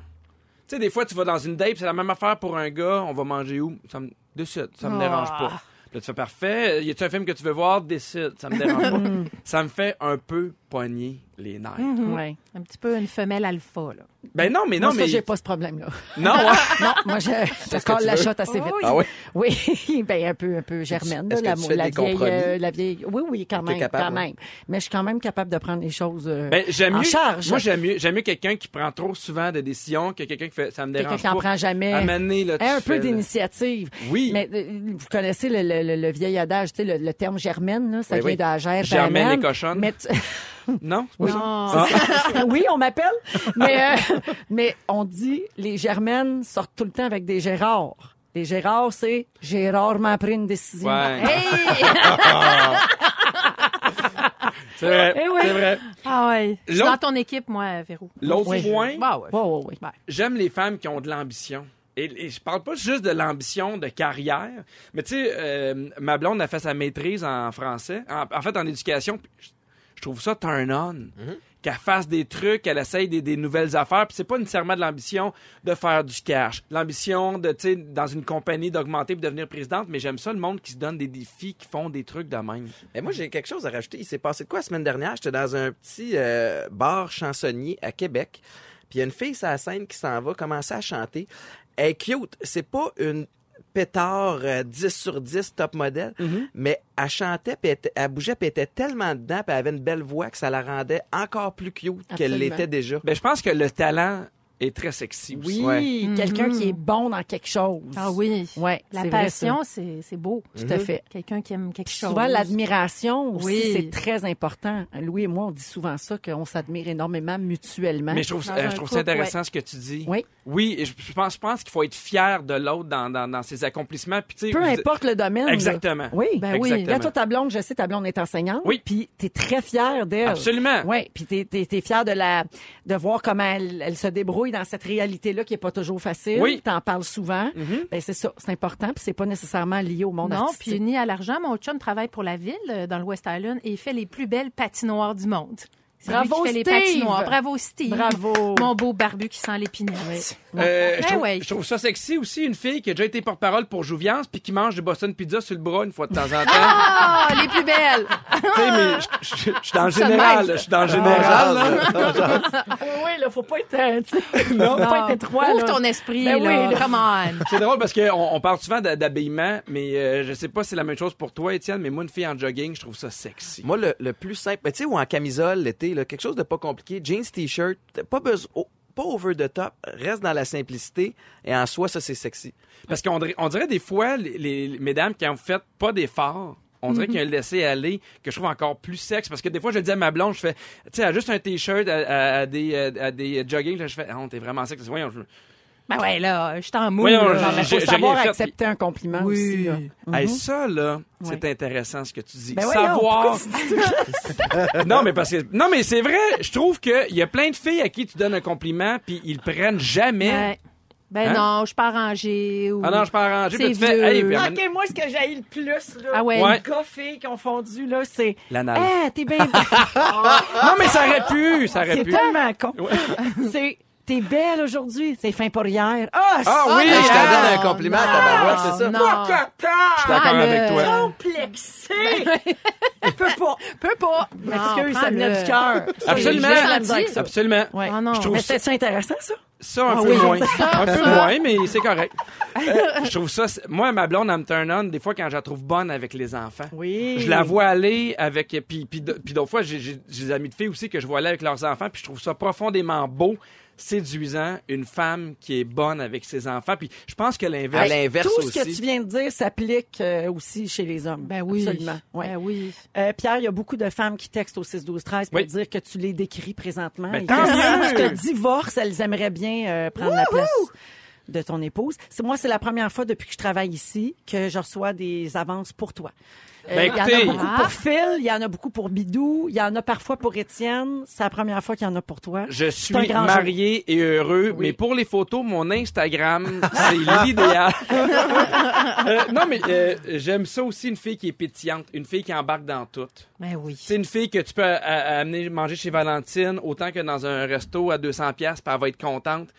S5: Tu sais, des fois, tu vas dans une date, c'est la même affaire pour un gars. On va manger où? Ça me décide, ça me
S2: Ah.
S5: dérange pas. Là, tu fais parfait. Y a-tu un film que tu veux voir? Décide, ça me dérange pas. [LAUGHS] ça me fait un peu pogner les nerfs.
S3: Ouais.
S2: Un petit peu une femelle alpha, là.
S5: Ben non, mais non,
S3: Moi, ça,
S5: mais.
S3: j'ai pas ce problème-là.
S5: Non, ouais. [LAUGHS]
S3: Non, [LAUGHS] moi, je, je colle la shot assez vite.
S4: Ah oui?
S3: Oui, [LAUGHS] ben un peu, un peu germaine.
S4: Est-ce
S3: là,
S4: que
S3: la,
S4: tu fais
S3: la
S4: des
S3: vieille,
S4: compromis?
S3: euh, la vieille. Oui, oui, quand même,
S4: capable,
S3: quand
S4: ouais.
S3: même. Mais je suis quand même capable de prendre les choses euh,
S5: Ben, j'aime
S3: en
S5: mieux.
S3: charge.
S5: Moi, j'aime mieux, j'aime mieux quelqu'un qui prend trop souvent de décisions que quelqu'un qui fait ça me
S3: Quelqu'un
S5: dérange
S3: qui en prend jamais.
S5: À mener, là,
S3: Hein, un peu d'initiative.
S5: Oui.
S3: Mais euh, vous connaissez le, le- le- le vieil adage, tu sais, le, terme germaine, là, ça
S4: Oui,
S3: vient
S4: oui.
S3: de la
S5: Germaine
S3: amène.
S5: et cochonne.
S3: Mais tu-
S5: Non? c'est pas ça?
S2: Non.
S5: Ah.
S3: oui, on m'appelle. Mais, euh, mais on dit les germaines sortent tout le temps avec des Gérards. Les Gérards, c'est j'ai rarement pris une décision.
S5: Ouais.
S2: Hey! [LAUGHS]
S5: C'est vrai.
S3: Eh oui.
S5: C'est vrai.
S2: ah ouais. Je suis
S5: L'autre-
S2: dans ton équipe, moi, Véro.
S5: L'autre
S3: Oui.
S5: point,
S2: Bah ouais.
S3: Ouais, ouais, ouais.
S2: Ben,
S5: j'aime les femmes qui ont de l'ambition. Et, et je parle pas juste de l'ambition de carrière, mais tu sais, euh, ma blonde a fait sa maîtrise en français, en, en fait en éducation. Je, trouve ça turn on. Qu'elle fasse des trucs, qu'elle essaye des, des nouvelles affaires. Puis c'est pas nécessairement de l'ambition de faire du cash, l'ambition de, tu sais, dans une compagnie d'augmenter puis devenir présidente. Mais j'aime ça le monde qui se donne des défis, qui font des trucs de même.
S4: Et moi, j'ai quelque chose à rajouter. Il s'est passé de quoi la semaine dernière? J'étais dans un petit euh, bar chansonnier à Québec. Puis il y a une fille sur la scène qui s'en va commencer à chanter. Elle est cute. C'est pas une pétard euh, 10 sur 10 top modèle, mais elle chantait, puis elle, bougeait, puis elle était tellement dedans, puis elle avait une belle voix que ça la rendait encore plus cute qu'elle l'était déjà.
S5: Ben, je pense que le talent est très sexy aussi.
S3: Oui, quelqu'un qui est bon dans quelque chose.
S2: Ah oui.
S3: Ouais,
S2: La passion, c'est c'est beau.
S3: Tout à fait.
S2: Quelqu'un qui aime quelque chose.
S3: Souvent, l'admiration aussi,
S2: Oui.
S3: c'est très important. Louis et moi, on dit souvent ça, qu'on s'admire énormément mutuellement.
S5: Mais je trouve, euh, je trouve ça intéressant ce que tu dis.
S3: Oui.
S5: Oui, et je, je pense, je pense qu'il faut être fier de l'autre dans, dans, dans ses accomplissements. Puis, tu
S3: Peu
S5: vous-
S3: importe le domaine. là.
S5: Exactement.
S3: Oui.
S2: Ben oui.
S3: Regarde, toi, ta blonde, je sais, ta blonde est enseignante.
S5: Oui.
S3: Puis t'es très fière d'elle.
S5: Absolument.
S3: Oui, puis t'es, t'es, t'es fière de la, de voir comment elle, elle se débrouille dans cette réalité-là qui est pas toujours facile.
S5: Oui.
S3: T'en parles souvent. Ben, c'est ça, c'est important, puis c'est pas nécessairement lié au monde
S2: Non,
S3: artistique.
S2: puis ni à l'argent. Mon chum travaille pour la ville, euh, dans le West Island, et il fait les plus belles patinoires du monde.
S3: Bravo,
S2: qui fait les
S3: Steve!
S2: patinoires. Bravo, Steve.
S3: Bravo.
S2: Mon beau barbu qui sent l'épinette.
S5: Euh, je,
S2: Ben
S5: trouve,
S2: ouais.
S5: je trouve ça sexy aussi, une fille qui a déjà été porte-parole pour Jouviance puis qui mange du Boston Pizza sur le bras une fois de temps en temps.
S2: Ah, les plus belles!
S5: tu sais, mais je- je je- je suis dans le général. Je suis dans le général. là.
S3: oui, là, faut pas être, euh, sais, non, faut pas être étroit,
S2: Ouvre
S3: là.
S2: ton esprit,
S3: Ben
S2: là.
S3: oui, là.
S2: Come on.
S5: C'est drôle parce qu'on on parle souvent d'habillement, mais euh, je sais pas si c'est la même chose pour toi, Étienne, mais moi, une fille en jogging, je trouve ça sexy.
S4: Moi, le, le plus simple, ben, tu sais, ou en camisole l'été, là, quelque chose de pas compliqué, jeans, t-shirt, pas besoin, oh, pas over the top, reste dans la simplicité, et en soi, ça, c'est sexy.
S5: Parce qu'on dirait, on dirait des fois, les, les- les mesdames qui ont fait pas d'efforts, on dirait qu'il y a un laisser-aller que je trouve encore plus sexe. Parce que des fois, je le dis à ma blonde, je fais, tu sais, juste un T-shirt, à, à- à des, à des jogging, là, je fais, ah, t'es vraiment sexe. Voyons, je-
S2: Ben ouais, là, je t'en mou.
S5: J'ai-
S3: faut savoir accepter un compliment
S2: Oui.
S3: aussi, là.
S5: Hey, ça, là, c'est
S3: Ouais.
S5: intéressant ce que tu dis.
S3: Ben
S5: Savoir. [LAUGHS] non, mais parce que, non, mais c'est vrai, je trouve qu'il y a plein de filles à qui tu donnes un compliment, puis ils le prennent jamais.
S2: Ouais. Ben
S5: Hein?
S2: non, je suis pas arrangée. Ou...
S5: Ah non, je peux arranger, puis
S2: C'est
S5: tu fais, hey, puis
S3: OK, moi, ce que j'ai le plus, là,
S2: Ah ouais.
S3: Les gars, filles confondus, là, c'est...
S5: L'anal.
S3: Ah, t'es bien... [LAUGHS]
S5: Non, mais ça aurait pu, ça aurait
S3: c'est
S5: pu.
S3: tellement con. [LAUGHS] c'est... T'es belle aujourd'hui, c'est fin pour hier. Ah,
S5: Ah oui,
S4: je te
S5: ah,
S4: donne un compliment, tabarouette, c'est ça?
S2: Non.
S5: Je suis d'accord
S2: Ah,
S5: avec
S2: le-
S5: toi.
S3: Complexé! Peut pas. [LAUGHS]
S2: Peux pas.
S3: M'excuse, ça venait du cœur. [LAUGHS]
S5: Absolument.
S3: Avec.
S5: Absolument.
S3: Ouais.
S2: Ah non.
S5: Je trouve
S3: Mais
S5: ça,
S3: c'est intéressant, ça?
S5: ça un
S2: Ah
S5: peu
S2: oui.
S5: moins.
S2: Ça,
S5: un peu moins, mais c'est correct. [LAUGHS] Euh, je trouve ça. c'est- Moi, ma blonde, elle me turn on des fois quand je la trouve bonne avec les enfants.
S3: Oui.
S5: Je la vois aller avec. Puis, puis, d- puis d'autres fois, j'ai j'ai- j'ai des amis de filles aussi que je vois aller avec leurs enfants, puis je trouve ça profondément beau, séduisant, une femme qui est bonne avec ses enfants. Puis je pense que l'inverse.
S3: Tout ce que tu viens de dire s'applique euh, aussi chez les hommes.
S2: Ben oui.
S3: Absolument. Ouais.
S2: Ben oui.
S3: Euh, Pierre, il y a beaucoup de femmes qui textent au 6 12 13 pour
S5: Oui.
S3: dire que tu les décris présentement.
S5: Ben,
S3: et
S5: tant
S3: que tu te divorces, elles aimeraient bien euh, prendre la place de ton épouse. C'est moi, c'est la première fois depuis que je travaille ici que je reçois des avances pour toi. Euh,
S5: Ben,
S3: il y en a beaucoup
S2: Ah.
S3: pour Phil, il y en a beaucoup pour Bidou, il y en a parfois pour Étienne. C'est la première fois qu'il y en a pour toi.
S5: Je suis marié et heureux,
S3: Oui.
S5: mais pour les photos, mon Instagram, c'est l'idéal. [LAUGHS] Euh, non, mais euh, j'aime ça aussi, une fille qui est pétillante, une fille qui embarque dans tout.
S2: Ben oui.
S5: C'est une fille que tu peux amener manger chez Valentine autant que dans un resto à 200 pièces, puis elle va être contente.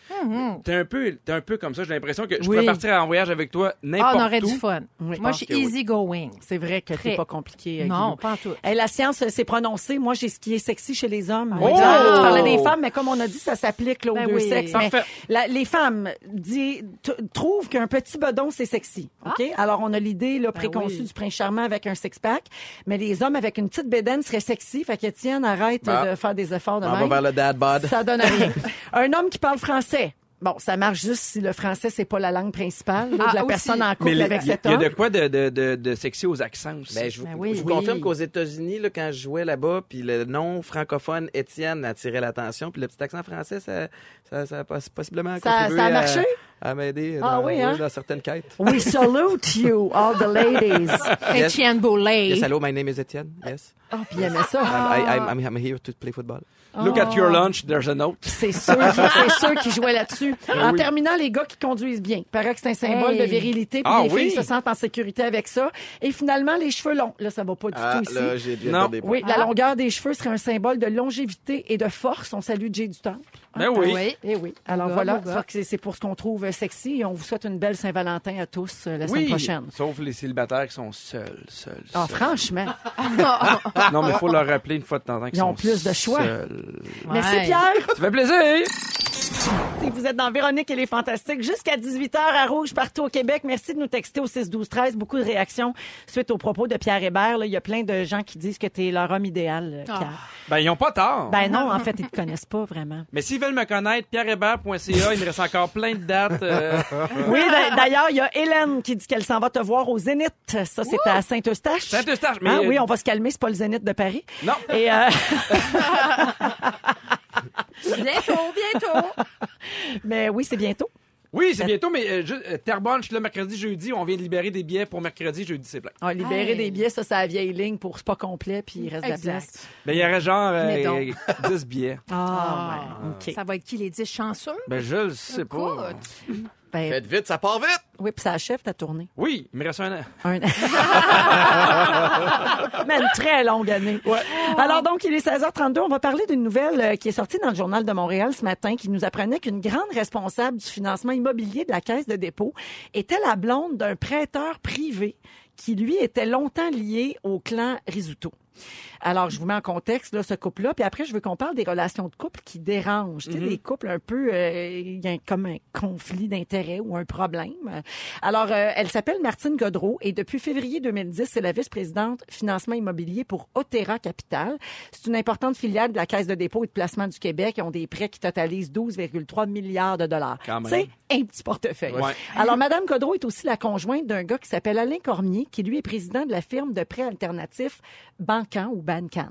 S5: T'es un peu, t'es un peu comme ça. J'ai l'impression que je.
S3: Oui.
S5: pourrais partir en voyage avec toi
S2: Ah,
S5: n'importe
S2: on aurait
S5: où.
S2: du fun.
S3: Oui.
S2: Moi, je suis easy going.
S3: C'est vrai que c'est pas compliqué. euh,
S2: Non, pas en tout.
S3: Hey, la science euh, s'est prononcée. Moi, j'ai ce qui est sexy chez les hommes.
S5: Oh!
S3: Là, tu parlais des femmes, mais comme on a dit, ça s'applique là, aux
S2: Ben
S3: deux
S2: oui.
S3: sexes. Mais la- les femmes dit- t- trouvent qu'un petit bedon, c'est sexy. OK? Alors, on a l'idée là, préconçue
S2: oui.
S3: du prince charmant avec un six-pack, mais les hommes avec une petite bédaine seraient sexy. Fait qu'Étienne, arrête
S4: Bah.
S3: de faire des efforts de
S4: On va
S3: même.
S4: vers le dad bod.
S3: Ça donne rien. [LAUGHS] un homme qui parle français. Bon, ça marche juste si le français, c'est pas la langue principale là,
S2: Ah,
S3: de la
S2: aussi.
S3: personne en
S5: Mais
S3: couple
S5: les-
S3: avec
S5: il y, a-
S3: cet
S5: il y a
S3: homme.
S5: de quoi de, de, de, de sexy aux accents aussi?
S4: Ben, je vous,
S2: Ben oui.
S4: je vous
S3: Oui.
S4: confirme qu'aux États-Unis, là, quand je jouais là-bas, puis le nom francophone Étienne attirait l'attention, puis le petit accent français, ça, ça, ça possiblement
S3: Ça-
S4: contribué
S3: ça a
S4: à-
S3: marché?
S4: à, m'aider
S3: Ah
S4: dans,
S3: oui, hein?
S4: dans certaines quêtes.
S3: We salute you, all the ladies. [LAUGHS]
S4: Yes.
S2: Etienne Boulay.
S4: Yes, hello, my name is Étienne. Yes.
S3: Oh, puis il aimait ça.
S4: I'm, I, I'm, I'm here to play football.
S5: Look at your lunch, there's a note.
S3: C'est sûr, [LAUGHS] c'est sûr qu'ils jouaient là-dessus. En
S5: oui.
S3: terminant, les gars qui conduisent bien. Il paraît que c'est un symbole
S2: Hey.
S3: de virilité, puis
S5: Ah
S3: les
S5: oui?
S3: filles se sentent en sécurité avec ça. Et finalement, les cheveux longs. Là, ça va pas du
S4: Ah,
S3: tout ici.
S4: là,
S5: Non.
S3: Oui, la
S2: Ah.
S3: longueur des cheveux serait un symbole de longévité et de force. On salue Jay du Temple.
S5: Ben oui.
S2: Oui.
S3: Eh oui. Alors voilà, c'est- pour ce qu'on trouve sexy. Et on vous souhaite une belle Saint-Valentin à tous euh, la semaine
S5: Oui,
S3: prochaine.
S5: sauf les célibataires qui sont seuls, seuls,
S3: Ah,
S5: seuls.
S3: franchement. [LAUGHS]
S5: Non, mais il faut leur rappeler une fois de temps en temps qu'ils
S3: Ils ont
S5: sont
S3: plus de choix.
S5: seuls.
S3: Merci. Pierre.
S5: Ça fait plaisir!
S3: Et vous êtes dans Véronique et les Fantastiques jusqu'à 18h à Rouge partout au Québec. Merci de nous texter au 6 12 13 Beaucoup de réactions suite aux propos de Pierre Hébert. là. Il y a plein de gens qui disent que tu es leur homme idéal, euh, Pierre.
S5: Ben, ils ont pas tort.
S3: Ben non, en fait, ils te connaissent pas vraiment.
S5: Mais s'ils veulent me connaître, pierrehébert.ca, il me reste encore plein de dates. euh, [LAUGHS]
S3: Oui, d'a- d'ailleurs, il y a Hélène qui dit qu'elle s'en va te voir au Zénith. Ça, c'est à Saint-Eustache.
S5: Saint-Eustache, mais-
S3: Ah oui, on va se calmer, c'est pas le Zénith de Paris.
S5: Non.
S3: Et euh, [LAUGHS]
S2: Bientôt, bientôt. [LAUGHS]
S3: mais oui, c'est bientôt.
S5: Oui, c'est bientôt, mais euh, juste, euh, Terrebonne, je suis là mercredi, jeudi. On vient de libérer des billets pour mercredi, jeudi, c'est plein.
S3: On va libérer
S2: Hey.
S3: des billets, ça, c'est la vieille ligne pour c'est pas complet, puis il reste de la
S2: Exact.
S3: place.
S5: Ben, il y aurait genre euh,
S2: Mais donc. [LAUGHS]
S5: 10 billets.
S3: Ah, ouais, OK.
S2: Ça va être qui les 10 chanceux?
S5: Ben, je le sais pas.
S2: Écoute.
S3: Ben,
S4: Faites vite, ça part vite!
S3: oui, puis ça achève ta tournée.
S5: Oui, il me reste un an.
S3: Un... [LAUGHS] Mais une très longue année. Alors donc, il est 16h32. On va parler d'une nouvelle euh, qui est sortie dans le Journal de Montréal ce matin qui nous apprenait qu'une grande responsable du financement immobilier de la Caisse de dépôt était la blonde d'un prêteur privé qui, lui, était longtemps lié au clan Risuto. Alors, je vous mets en contexte là, ce couple-là, puis après, je veux qu'on parle des relations de couple qui dérangent. Tu sais, des couples un peu, euh, il y a comme un conflit d'intérêts ou un problème. Alors, euh, elle s'appelle Martine Godreau et depuis février 2010, c'est la vice-présidente financement immobilier pour Otera Capital. C'est une importante filiale de la Caisse de dépôt et de placement du Québec. Ils ont des prêts qui totalisent 12,3 milliards de dollars. C'est un petit portefeuille.
S5: Ouais.
S3: Alors, Madame Godreau est aussi la conjointe d'un gars qui s'appelle Alain Cormier, qui lui est président de la firme de prêts alternatifs Bancan ou Bancan.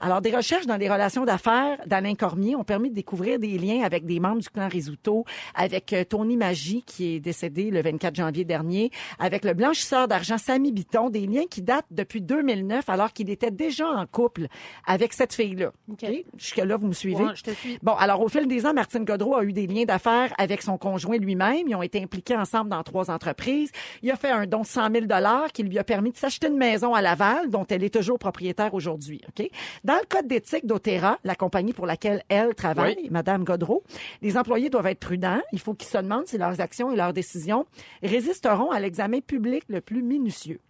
S3: Alors, des recherches dans les relations d'affaires d'Alain Cormier ont permis de découvrir des liens avec des membres du clan Risuto, avec euh, Tony Magie, qui est décédé le 24 janvier dernier, avec le blanchisseur d'argent Samy Biton, des liens qui datent depuis 2009, alors qu'il était déjà en couple avec cette fille-là.
S2: OK.
S3: OK? Jusque-là, vous me suivez?
S2: Ouais, je te suis.
S3: Bon, alors au fil des ans, Martine Godreau a eu des liens d'affaires avec son conjoint lui-même. Ils ont été impliqués ensemble dans trois entreprises. Il a fait un don de 100 000 qui lui a permis de s'acheter une maison à Laval, dont elle est toujours propriétaire aujourd'hui. Ok? Dans le code d'éthique d'Otera, la compagnie pour laquelle elle travaille, Madame Godreau, les employés doivent être prudents. Il faut qu'ils se demandent si leurs actions et leurs décisions résisteront à l'examen public le plus minutieux.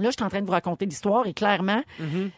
S3: Là, je suis en train de vous raconter l'histoire et clairement,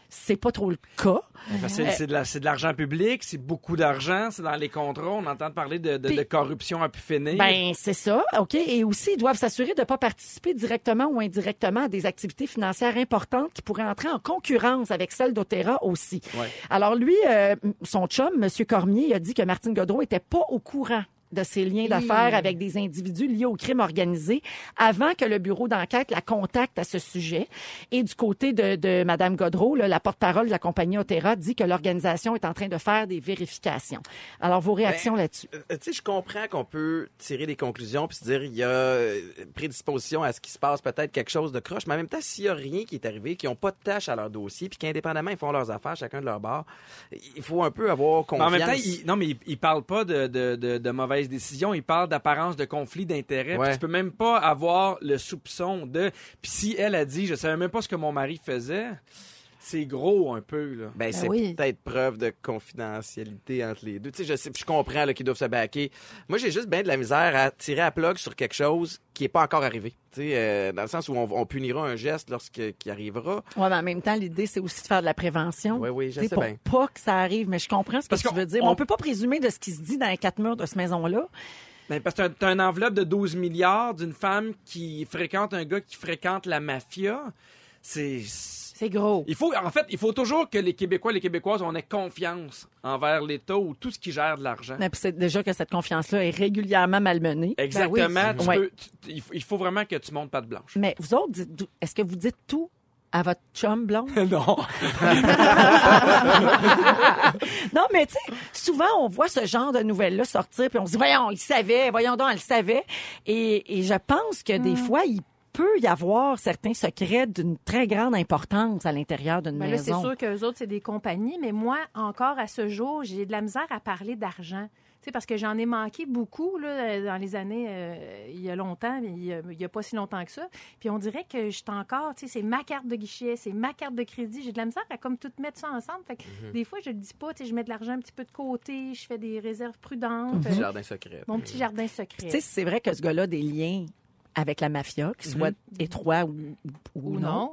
S3: c'est pas trop le cas.
S5: Que C'est de la- l'argent public, c'est beaucoup d'argent, c'est dans les contrats. On entend parler de, de,
S3: Puis-
S5: de corruption à pu finir.
S3: Ben, c'est ça, OK? Et aussi, ils doivent s'assurer de ne pas participer directement ou indirectement à des activités financières importantes qui pourraient entrer en concurrence avec celles d'Otera aussi.
S5: Ouais.
S3: Alors, lui, euh, son chum, M. Cormier, il a dit que Martine Godreau était pas au courant de ses liens d'affaires avec des individus liés au crime organisé avant que le bureau d'enquête la contacte à ce sujet. Et du côté de, de Mme Godreau, là, la porte-parole de la compagnie Otera dit que l'organisation est en train de faire des vérifications. Alors, vos réactions là-dessus?
S4: Euh, tu sais, je comprends qu'on peut tirer des conclusions puis se dire il y a euh, prédisposition à ce qui se passe peut-être quelque chose de croche, mais en même temps, s'il y a rien qui est arrivé, qui n'ont pas de tâche à leur dossier, puis qu'indépendamment ils font leurs affaires chacun de leur bord, il faut un peu avoir confiance.
S5: en même temps, il, non, mais il, il parle pas de, de, de, de décisions. Il parle d'apparence de conflit d'intérêts.
S4: Ouais.
S5: Tu peux même pas avoir le soupçon de. Puis si elle a dit, je savais même pas ce que mon mari faisait, c'est gros un peu là.
S4: Ben, c'est
S2: oui.
S4: peut-être preuve de confidentialité entre les deux. Tu sais, je, sais, je comprends qu'ils doivent se baquer. Moi, j'ai juste bien de la misère à tirer à plug sur quelque chose qui n'est pas encore arrivé. Tu sais, euh, dans le sens où on, on punira un geste lorsque qui arrivera.
S3: Ouais, mais en même temps, l'idée, c'est aussi de faire de la prévention.
S4: Oui, oui, je
S3: sais, pour
S4: bien.
S3: pas que ça arrive. Mais je comprends ce que
S5: Parce
S3: tu veux dire.
S5: on-
S3: On, peut pas présumer de ce qui se dit dans les quatre murs de cette maison-là.
S5: Ben, parce que t'as- t'as une enveloppe de 12 milliards d'une femme qui fréquente un gars qui fréquente la mafia. C'est.
S2: C'est gros.
S5: Il faut, en fait, il faut toujours que les Québécois et les Québécoises on ait confiance envers l'État ou tout ce qui gère de l'argent.
S3: Puis c'est déjà que cette confiance-là est régulièrement malmenée.
S5: Exactement.
S3: Ben oui.
S5: Tu
S3: Ouais.
S5: peux- tu- il faut- il faut vraiment que tu montes pas de blanche.
S3: Mais vous autres, est-ce que vous dites tout à votre chum blonde? [LAUGHS]
S5: non. [LAUGHS]
S3: Non, mais tu sais, souvent, on voit ce genre de nouvelles-là sortir, puis on se dit, voyons, il savait, voyons donc, elle savait. Et, et je pense que
S2: Mm.
S3: des fois, il peut y avoir certains secrets d'une très grande importance à l'intérieur d'une
S2: Ben là, c'est
S3: maison.
S2: sûr qu'eux autres, c'est des compagnies, mais moi, encore à ce jour, j'ai de la misère à parler d'argent. Tu sais, parce que j'en ai manqué beaucoup là, dans les années, euh, il y a longtemps, mais il n'y a, pas si longtemps que ça. Puis on dirait que je suis encore, tu sais, c'est ma carte de guichet, c'est ma carte de crédit. J'ai de la misère à comme tout mettre ça ensemble. Fait que
S4: Mhm.
S2: des fois, je le dis pas, tu sais, je mets de l'argent un petit peu de côté, je fais des réserves prudentes.
S4: Petit
S2: euh,
S4: jardin secret.
S2: Mon petit jardin secret.
S3: Tu sais, c'est vrai que ce gars-là a des liens avec la mafia, qu'ils soient étroits ou, ou,
S2: Ou
S3: non.
S2: non.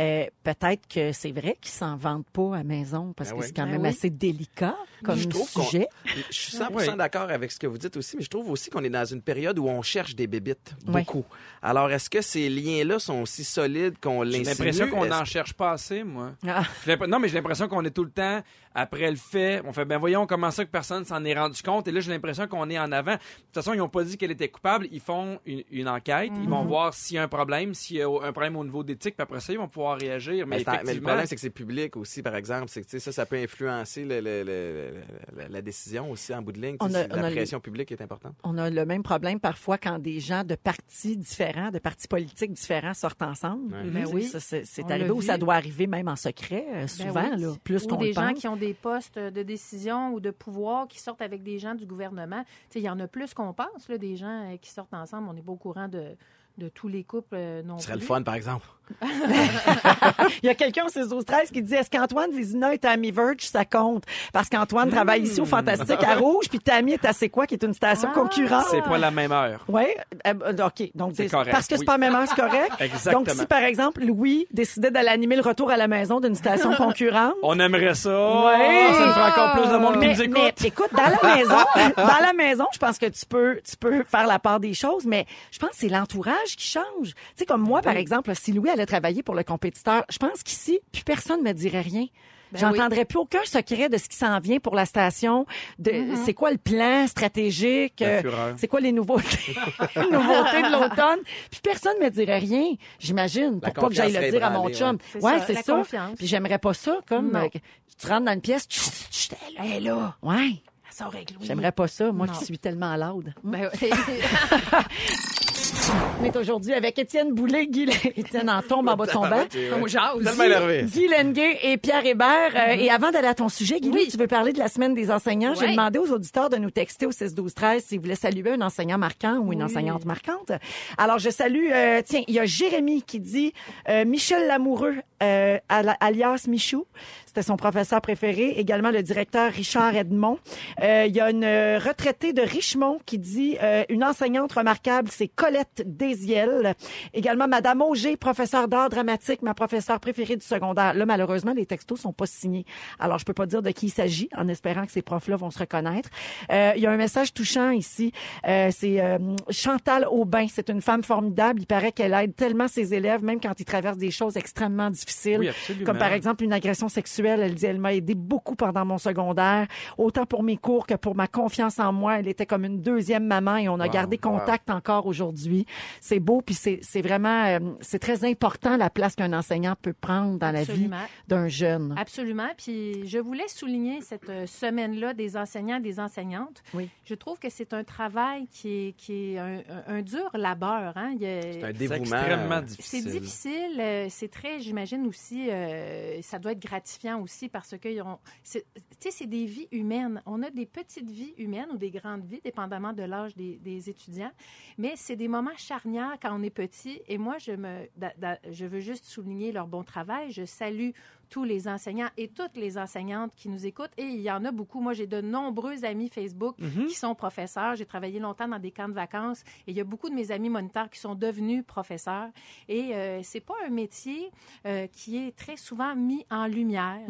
S3: Euh, Peut-être que c'est vrai qu'ils s'en vendent pas à la maison parce
S4: Ben
S3: que
S4: oui.
S3: c'est quand
S2: Ben
S3: même
S2: oui.
S3: assez délicat comme
S4: Je
S3: sujet.
S4: Je suis 100%
S5: Oui.
S4: d'accord avec ce que vous dites aussi, mais je trouve aussi qu'on est dans une période où on cherche des bébites,
S3: Oui.
S4: beaucoup. Alors, est-ce que ces liens-là sont aussi solides qu'on
S5: J'ai
S4: l'insinue?
S5: l'impression qu'on n'en cherche pas assez, moi.
S3: Ah.
S5: J'ai Non, mais j'ai l'impression qu'on est tout le temps après le fait. On fait, ben voyons comment ça que personne s'en est rendu compte. Et là, j'ai l'impression qu'on est en avant. De toute façon, ils n'ont pas dit qu'elle était coupable. Ils font une, une enquête. Ils
S4: Mhm.
S5: vont voir s'il y a un problème, s'il y a un problème au niveau d'éthique. Puis après ça, ils vont pouvoir réagir. Mais,
S4: le problème, c'est que c'est public aussi, par exemple. C'est que ça, ça peut influencer le- le- le- le- la, la décision aussi en bout de ligne.
S3: On a- on
S4: la
S3: a
S4: pression publique est importante.
S3: On a le même problème parfois quand des gens de partis différents, de partis politiques différents sortent ensemble.
S4: Ouais.
S2: Ben
S3: Ça,
S2: oui.
S3: C'est arrivé ou ça doit arriver même en secret, euh,
S2: Ben
S3: souvent,
S2: oui.
S3: là, plus qu'on
S2: des
S3: le
S2: gens qui ont des postes de décision ou de pouvoir qui sortent avec des gens du gouvernement. Il y en a plus qu'on pense, là, des gens euh, qui sortent ensemble. On n'est pas au courant de, de tous les couples euh, non
S4: Ce serait le fun, par exemple. [LAUGHS]
S3: Il y a quelqu'un au 6 12 13 qui dit est-ce qu'Antoine Vézina est à Ami Verge ça compte parce qu'Antoine travaille ici au Fantastique à Rouge puis Tammy est à C'est quoi qui est une station
S2: Ah!
S3: concurrente?
S5: c'est pas la même heure.
S3: Oui, OK. Donc,
S5: C'est correct,
S3: parce que c'est
S5: oui.
S3: pas la même heure, c'est correct.
S5: Exactement.
S3: Donc, si par exemple, Louis décidait d'aller animer le retour à la maison d'une station [LAUGHS] concurrente,
S5: On aimerait ça.
S3: Ouais.
S5: Ça nous ferait encore plus de monde qui
S3: mais,
S5: nous écoute.
S3: mais écoute, dans la maison, [LAUGHS] dans la maison, je pense que tu peux, tu peux faire la part des choses, mais je pense que c'est l'entourage qui change. Tu sais, comme moi, par exemple, si Louis allait travailler pour le compétiteur, je pense qu'ici, plus personne ne me dirait rien.
S2: Ben
S3: J'entendrais plus aucun secret de ce qui s'en vient pour la station. De c'est quoi le plan stratégique euh. C'est quoi les nouveautés, [LAUGHS] les nouveautés de l'automne? Puis personne me dirait rien. J'imagine pour pas que j'aille le dire à mon chum?
S2: ouais.
S3: Ouais,
S2: C'est ça,
S3: ça. Puis j'aimerais pas ça comme euh, tu rentres dans une pièce, chut, chut, elle est là. Ouais.
S2: Ça aurait Louis.
S3: J'aimerais pas ça, moi
S2: Non.
S3: qui suis tellement loud.
S2: Ben. [LAUGHS] [LAUGHS]
S3: On est aujourd'hui avec Étienne Boulay, Guy [LAUGHS] Étienne en tombe en bas de son banc. Guy Lenguet et Pierre Hébert. Euh, Et avant d'aller à ton sujet, Guy,
S2: Oui.
S3: tu veux parler de la semaine des enseignants. J'ai demandé aux auditeurs de nous texter au 6 12 13 s'ils voulaient saluer un enseignant marquant ou une
S2: Oui.
S3: enseignante marquante. Alors, je salue, euh, tiens, il y a Jérémy qui dit euh, Michel Lamoureux, euh, al- alias Michou. C'était son professeur préféré. Également le directeur Richard Edmond. Euh, il y a une euh, retraitée de Richemont qui dit euh, une enseignante remarquable, c'est Colette Désiel. Également Madame Auger, professeure d'art dramatique, ma professeure préférée du secondaire. Là, malheureusement, les textos sont pas signés. Alors, je peux pas dire de qui il s'agit, en espérant que ces profs-là vont se reconnaître. Euh, il y a un message touchant ici. Euh, c'est euh, Chantal Aubin. C'est une femme formidable. Il paraît qu'elle aide tellement ses élèves, même quand ils traversent des choses extrêmement difficiles,
S5: Oui,
S3: comme par exemple une agression sexuelle Elle dit, elle m'a aidé beaucoup pendant mon secondaire, autant pour mes cours que pour ma confiance en moi. Elle était comme une deuxième maman et on a gardé contact encore aujourd'hui. C'est beau, puis c'est c'est vraiment, euh, c'est très important la place qu'un enseignant peut prendre dans la vie d'un jeune.
S2: Absolument. Puis je voulais souligner cette euh, semaine-là des enseignants et des enseignantes.
S3: Oui.
S2: Je trouve que c'est un travail qui est, qui est un, dur labeur. Hein.
S4: C'est un
S5: C'est
S4: dévouement.
S5: extrêmement
S4: euh,
S5: difficile.
S2: C'est difficile. C'est très, j'imagine aussi, euh, ça doit être gratifiant aussi parce que c'est- des vies humaines. On a des petites vies humaines ou des grandes vies, dépendamment de l'âge des, étudiants. Mais c'est des moments charnières quand on est petit. Et moi, je me, je veux juste souligner leur bon travail. Je salue tous les enseignants et toutes les enseignantes qui nous écoutent. Et il y en a beaucoup. Moi, j'ai de nombreux amis Facebook qui sont professeurs. J'ai travaillé longtemps dans des camps de vacances et il y a beaucoup de mes amis moniteurs qui sont devenus professeurs. Et euh, c'est pas un métier euh, qui est très souvent mis en lumière.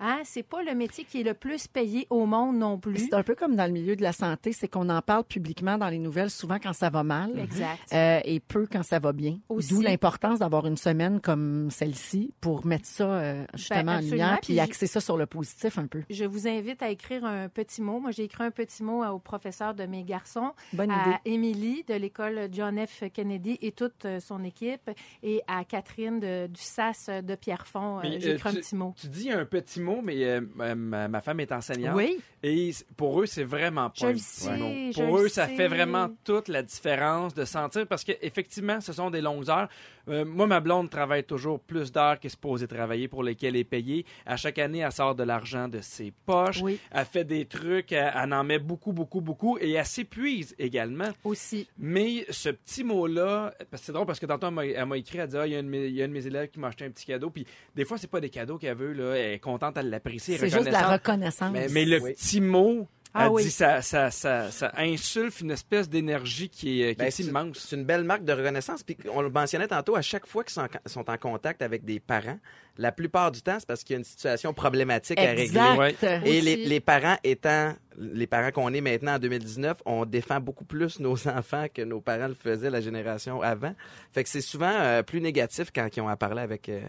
S2: Hein? C'est pas le métier qui est le plus payé au monde non plus.
S3: C'est un peu comme dans le milieu de la santé, c'est qu'on en parle publiquement dans les nouvelles souvent quand ça va mal.
S2: Exact.
S3: euh, et peu quand ça va bien. D'où l'importance d'avoir une semaine comme celle-ci pour mettre ça euh, justement en
S2: Ben, absolument.
S3: lumière
S2: Puis
S3: puis
S2: je-
S3: axer ça sur le positif un peu.
S2: Je vous invite à écrire un petit mot. Moi, j'ai écrit un petit mot au professeur de mes garçons,
S3: Bonne
S2: à Émilie de l'école John F. Kennedy et toute euh, son équipe, et à Catherine de- du SAS de Pierrefonds. Euh,
S5: Mais,
S2: j'ai
S5: euh,
S2: écrit un
S5: tu-
S2: petit mot.
S5: Tu dis un petit mot, mais euh, ma, femme est enseignante.
S2: Oui.
S5: Et pour eux, c'est vraiment pas
S2: Je
S5: un
S2: le
S5: petit
S2: sais,
S5: mot. Pour eux, ça
S2: sais.
S5: fait vraiment toute la différence de sentir parce qu'effectivement, ce sont des longues heures. Euh, moi, ma blonde travaille toujours plus d'heures qu'elle est supposée travailler pour lesquelles elle est payée. À chaque année, elle sort de l'argent de ses poches.
S2: Oui.
S5: Elle fait des trucs, elle, elle en met beaucoup, beaucoup, beaucoup et elle s'épuise également.
S2: Aussi.
S5: Mais ce petit mot-là, parce que c'est drôle parce que tantôt, elle m'a- écrit, elle dit, ah, il y, a un de mes- il y a un de mes élèves qui m'a acheté un petit cadeau. Puis des fois, c'est pas des cadeaux qu'elle veut, là. Elle est contente, elle l'apprécie,
S3: C'est juste de la reconnaissance.
S4: Mais-
S5: Mais le
S4: Oui.
S5: petit mot,
S2: Ah
S5: elle
S2: oui.
S5: dit, ça, ça, ça, ça insulfe une espèce d'énergie qui est, qui
S4: Ben,
S5: est
S4: c'est-
S5: immense.
S4: C'est une belle marque de reconnaissance. Puis on le mentionnait tantôt, à chaque fois qu'ils sont, en- sont en contact avec des parents, la plupart du temps, c'est parce qu'il y a une situation problématique à régler.
S3: Exact.
S5: Ouais.
S4: Et les, les parents étant les parents qu'on est maintenant en 2019, on défend beaucoup plus nos [LAUGHS] enfants que nos parents le faisaient la génération avant. Fait que c'est souvent euh, plus négatif quand ils ont à parler avec, euh,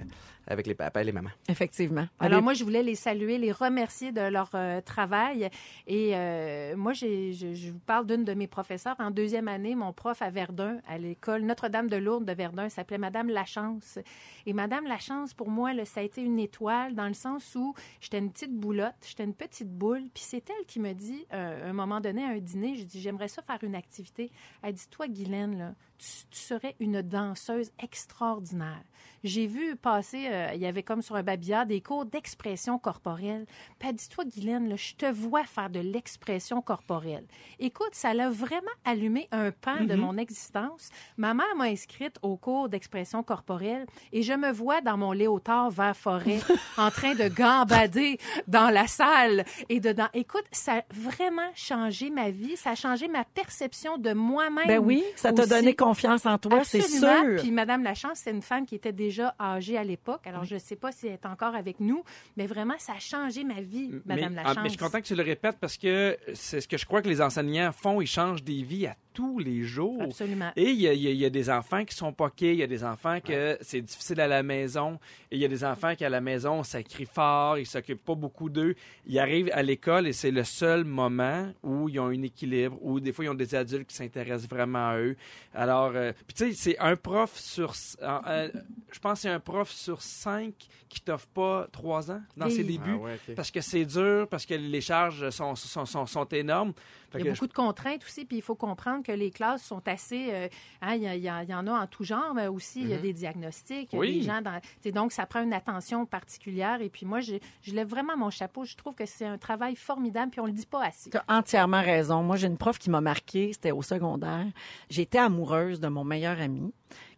S4: avec les papas et les mamans.
S3: Effectivement.
S2: Alors
S3: Allez,
S2: moi, je voulais les saluer, les remercier de leur euh, travail. Et euh, moi, je, je vous parle d'une de mes professeurs. En deuxième année, mon prof à Verdun, à l'école Notre-Dame de Lourdes de Verdun, s'appelait Madame Lachance. Et Madame Lachance, pour moi, ça a été une étoile dans le sens où j'étais une petite boulotte, j'étais une petite boule. Puis c'est elle qui me dit, euh, à un moment donné, à un dîner, je dis, j'aimerais ça faire une activité. Elle dit, toi, Guylaine, tu serais une danseuse extraordinaire. J'ai vu passer, euh, il y avait comme sur un babillard des cours d'expression corporelle. Puis elle dit, toi, Guylaine, là, je te vois faire de l'expression corporelle. Écoute, ça l'a vraiment allumé un pan de mon existence. Ma mère m'a inscrite au cours d'expression corporelle et je me vois dans mon léotard vert forêt [LAUGHS] en train de gambader dans la salle et dedans. Écoute, ça a vraiment changé ma vie. Ça a changé ma perception de moi-même.
S3: Ben oui, ça t'a donné confiance en toi, c'est sûr.
S2: Puis Madame Lachance, c'est une femme qui était déjà âgée à l'époque. Alors, je ne sais pas si elle est encore avec nous, mais vraiment, ça a changé ma vie, Madame
S5: mais, ah, mais je suis content que tu le répètes parce que c'est ce que je crois que les enseignants font. Ils changent des vies à tous les jours.
S2: Absolument.
S5: Et il y, a- il y a- il y a des enfants qui sont poqués, il y a des enfants que c'est difficile à la maison, et il y a des enfants qui à la maison ça crie fort, ils s'occupent pas beaucoup d'eux. Ils arrivent à l'école et c'est le seul moment où ils ont un équilibre, où des fois ils ont des adultes qui s'intéressent vraiment à eux. Alors, euh, puis tu sais, c'est un prof sur, euh, euh, je pense que c'est un prof sur cinq qui t'offre pas trois ans dans ses débuts.
S4: Ah ouais.
S5: Parce que c'est dur, parce que les charges sont, sont, sont, sont énormes. Fait
S2: Il y a beaucoup de contraintes aussi, puis il faut comprendre que les classes sont assez. euh, hein, il, y en a en tout genre, mais aussi il y a des diagnostics, il y a
S5: Oui.
S2: des gens dans. Donc, ça prend une attention particulière. Et puis moi, je, je lève vraiment mon chapeau. Je trouve que c'est un travail formidable, puis on le dit pas assez.
S3: Tu as entièrement raison. Moi, j'ai une prof qui m'a marqué, c'était au secondaire. J'étais amoureuse de mon meilleur ami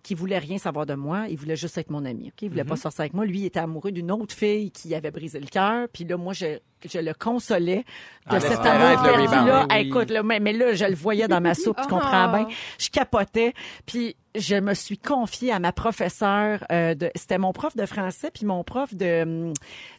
S3: qui voulait rien savoir de moi, il voulait juste être mon ami. ok? Il voulait pas sortir avec moi. Lui, il était amoureux d'une autre fille qui avait brisé le cœur. Puis là, moi, je, je le consolais de
S5: Ah,
S3: cet amour perdu-là. Ah,
S5: Oui.
S3: Écoute, là, mais, mais là, je le voyais dans ma soupe, tu comprends bien. Je capotais. Puis je me suis confiée à ma professeure euh, de c'était mon prof de français puis mon prof de hum,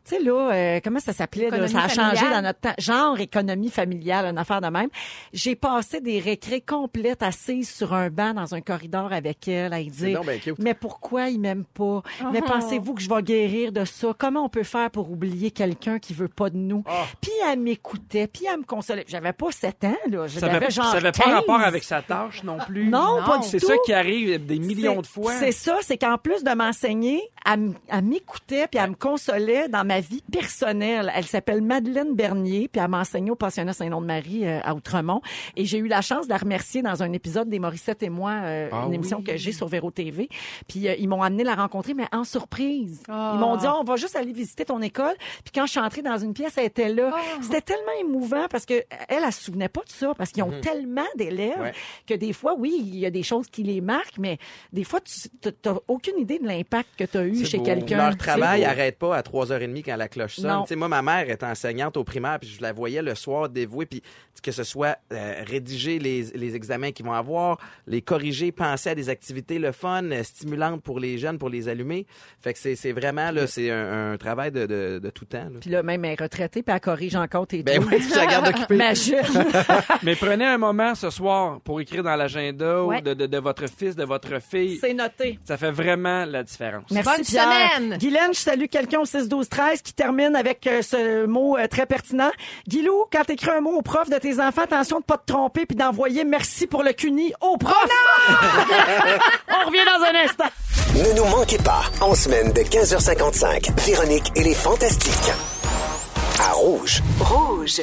S3: tu sais là euh, comment ça s'appelait là? Ça a changé dans notre temps genre économie familiale une affaire de même j'ai passé des récrés complètes assises sur un banc dans un corridor avec elle à y dire
S4: donc bien cute.
S3: mais pourquoi il m'aime pas? Mais
S2: Oh.
S3: pensez-vous que je vais guérir de ça? Comment on peut faire pour oublier quelqu'un qui veut pas de nous? Puis elle m'écoutait puis elle me consolait j'avais pas 7 ans là
S5: Ça
S3: j'avais
S5: n'avait
S3: genre
S5: ça avait pas
S3: 15.
S5: rapport avec sa tâche non plus.
S3: Non, pas du
S5: C'est
S3: tout.
S5: ça qui arrive des millions
S3: C'est-
S5: de fois.
S3: C'est ça, c'est qu'en plus de m'enseigner, elle, m'écoutait puis elle me consolait dans ma vie personnelle. Elle s'appelle Madeleine Bernier puis elle m'a enseigné au pensionnat Saint-Nom-de-Marie euh, à Outremont et j'ai eu la chance de la remercier dans un épisode des Morissette et moi, euh,
S5: Ah
S3: une émission que j'ai sur Véro TV. Puis euh, ils m'ont amené la rencontrer mais en surprise.
S2: Ah.
S3: Ils m'ont dit Oh, on va juste aller visiter ton école. Puis quand je suis entrée dans une pièce, elle était là. C'était tellement émouvant parce que elle, elle se souvenait pas de ça parce qu'ils ont tellement d'élèves
S4: Ouais.
S3: que des fois, oui, il y a des choses qui les marquent, mais des fois, tu n'as aucune idée de l'impact que tu as eu chez quelqu'un.
S4: Leur travail n'arrête pas à 3h30 quand la cloche sonne. Moi, ma mère était enseignante au primaire, puis je la voyais le soir dévouée, puis que ce soit euh, rédiger les, les examens qu'ils vont avoir, les corriger, penser à des activités le fun, euh, stimulantes pour les jeunes, pour les allumer. Fait que c'est c'est vraiment, là, c'est un, un travail de, de, de tout temps. là.
S3: Puis là, même elle est retraitée, puis elle corrige encore tes
S4: Ben oui, je la garde occupée. [LAUGHS] [LAUGHS]
S5: Mais prenez un moment ce soir pour écrire dans l'agenda
S2: Ouais.
S5: ou de, de- de votre fils, de votre fille.
S3: C'est noté.
S5: Ça fait vraiment la différence.
S3: Merci,
S2: Bonne
S3: Pierre.
S2: semaine.
S3: Guylaine, je salue quelqu'un au 6-12-13 qui termine avec euh, ce mot euh, très pertinent. Guilou, quand t'écris un mot au prof de tes enfants, attention de pas te tromper puis d'envoyer merci pour le CUNY au prof. [LAUGHS] On revient dans un instant.
S1: Ne nous manquez pas, en semaine de 15h55, Véronique et les Fantastiques. À Rouge.
S8: Rouge.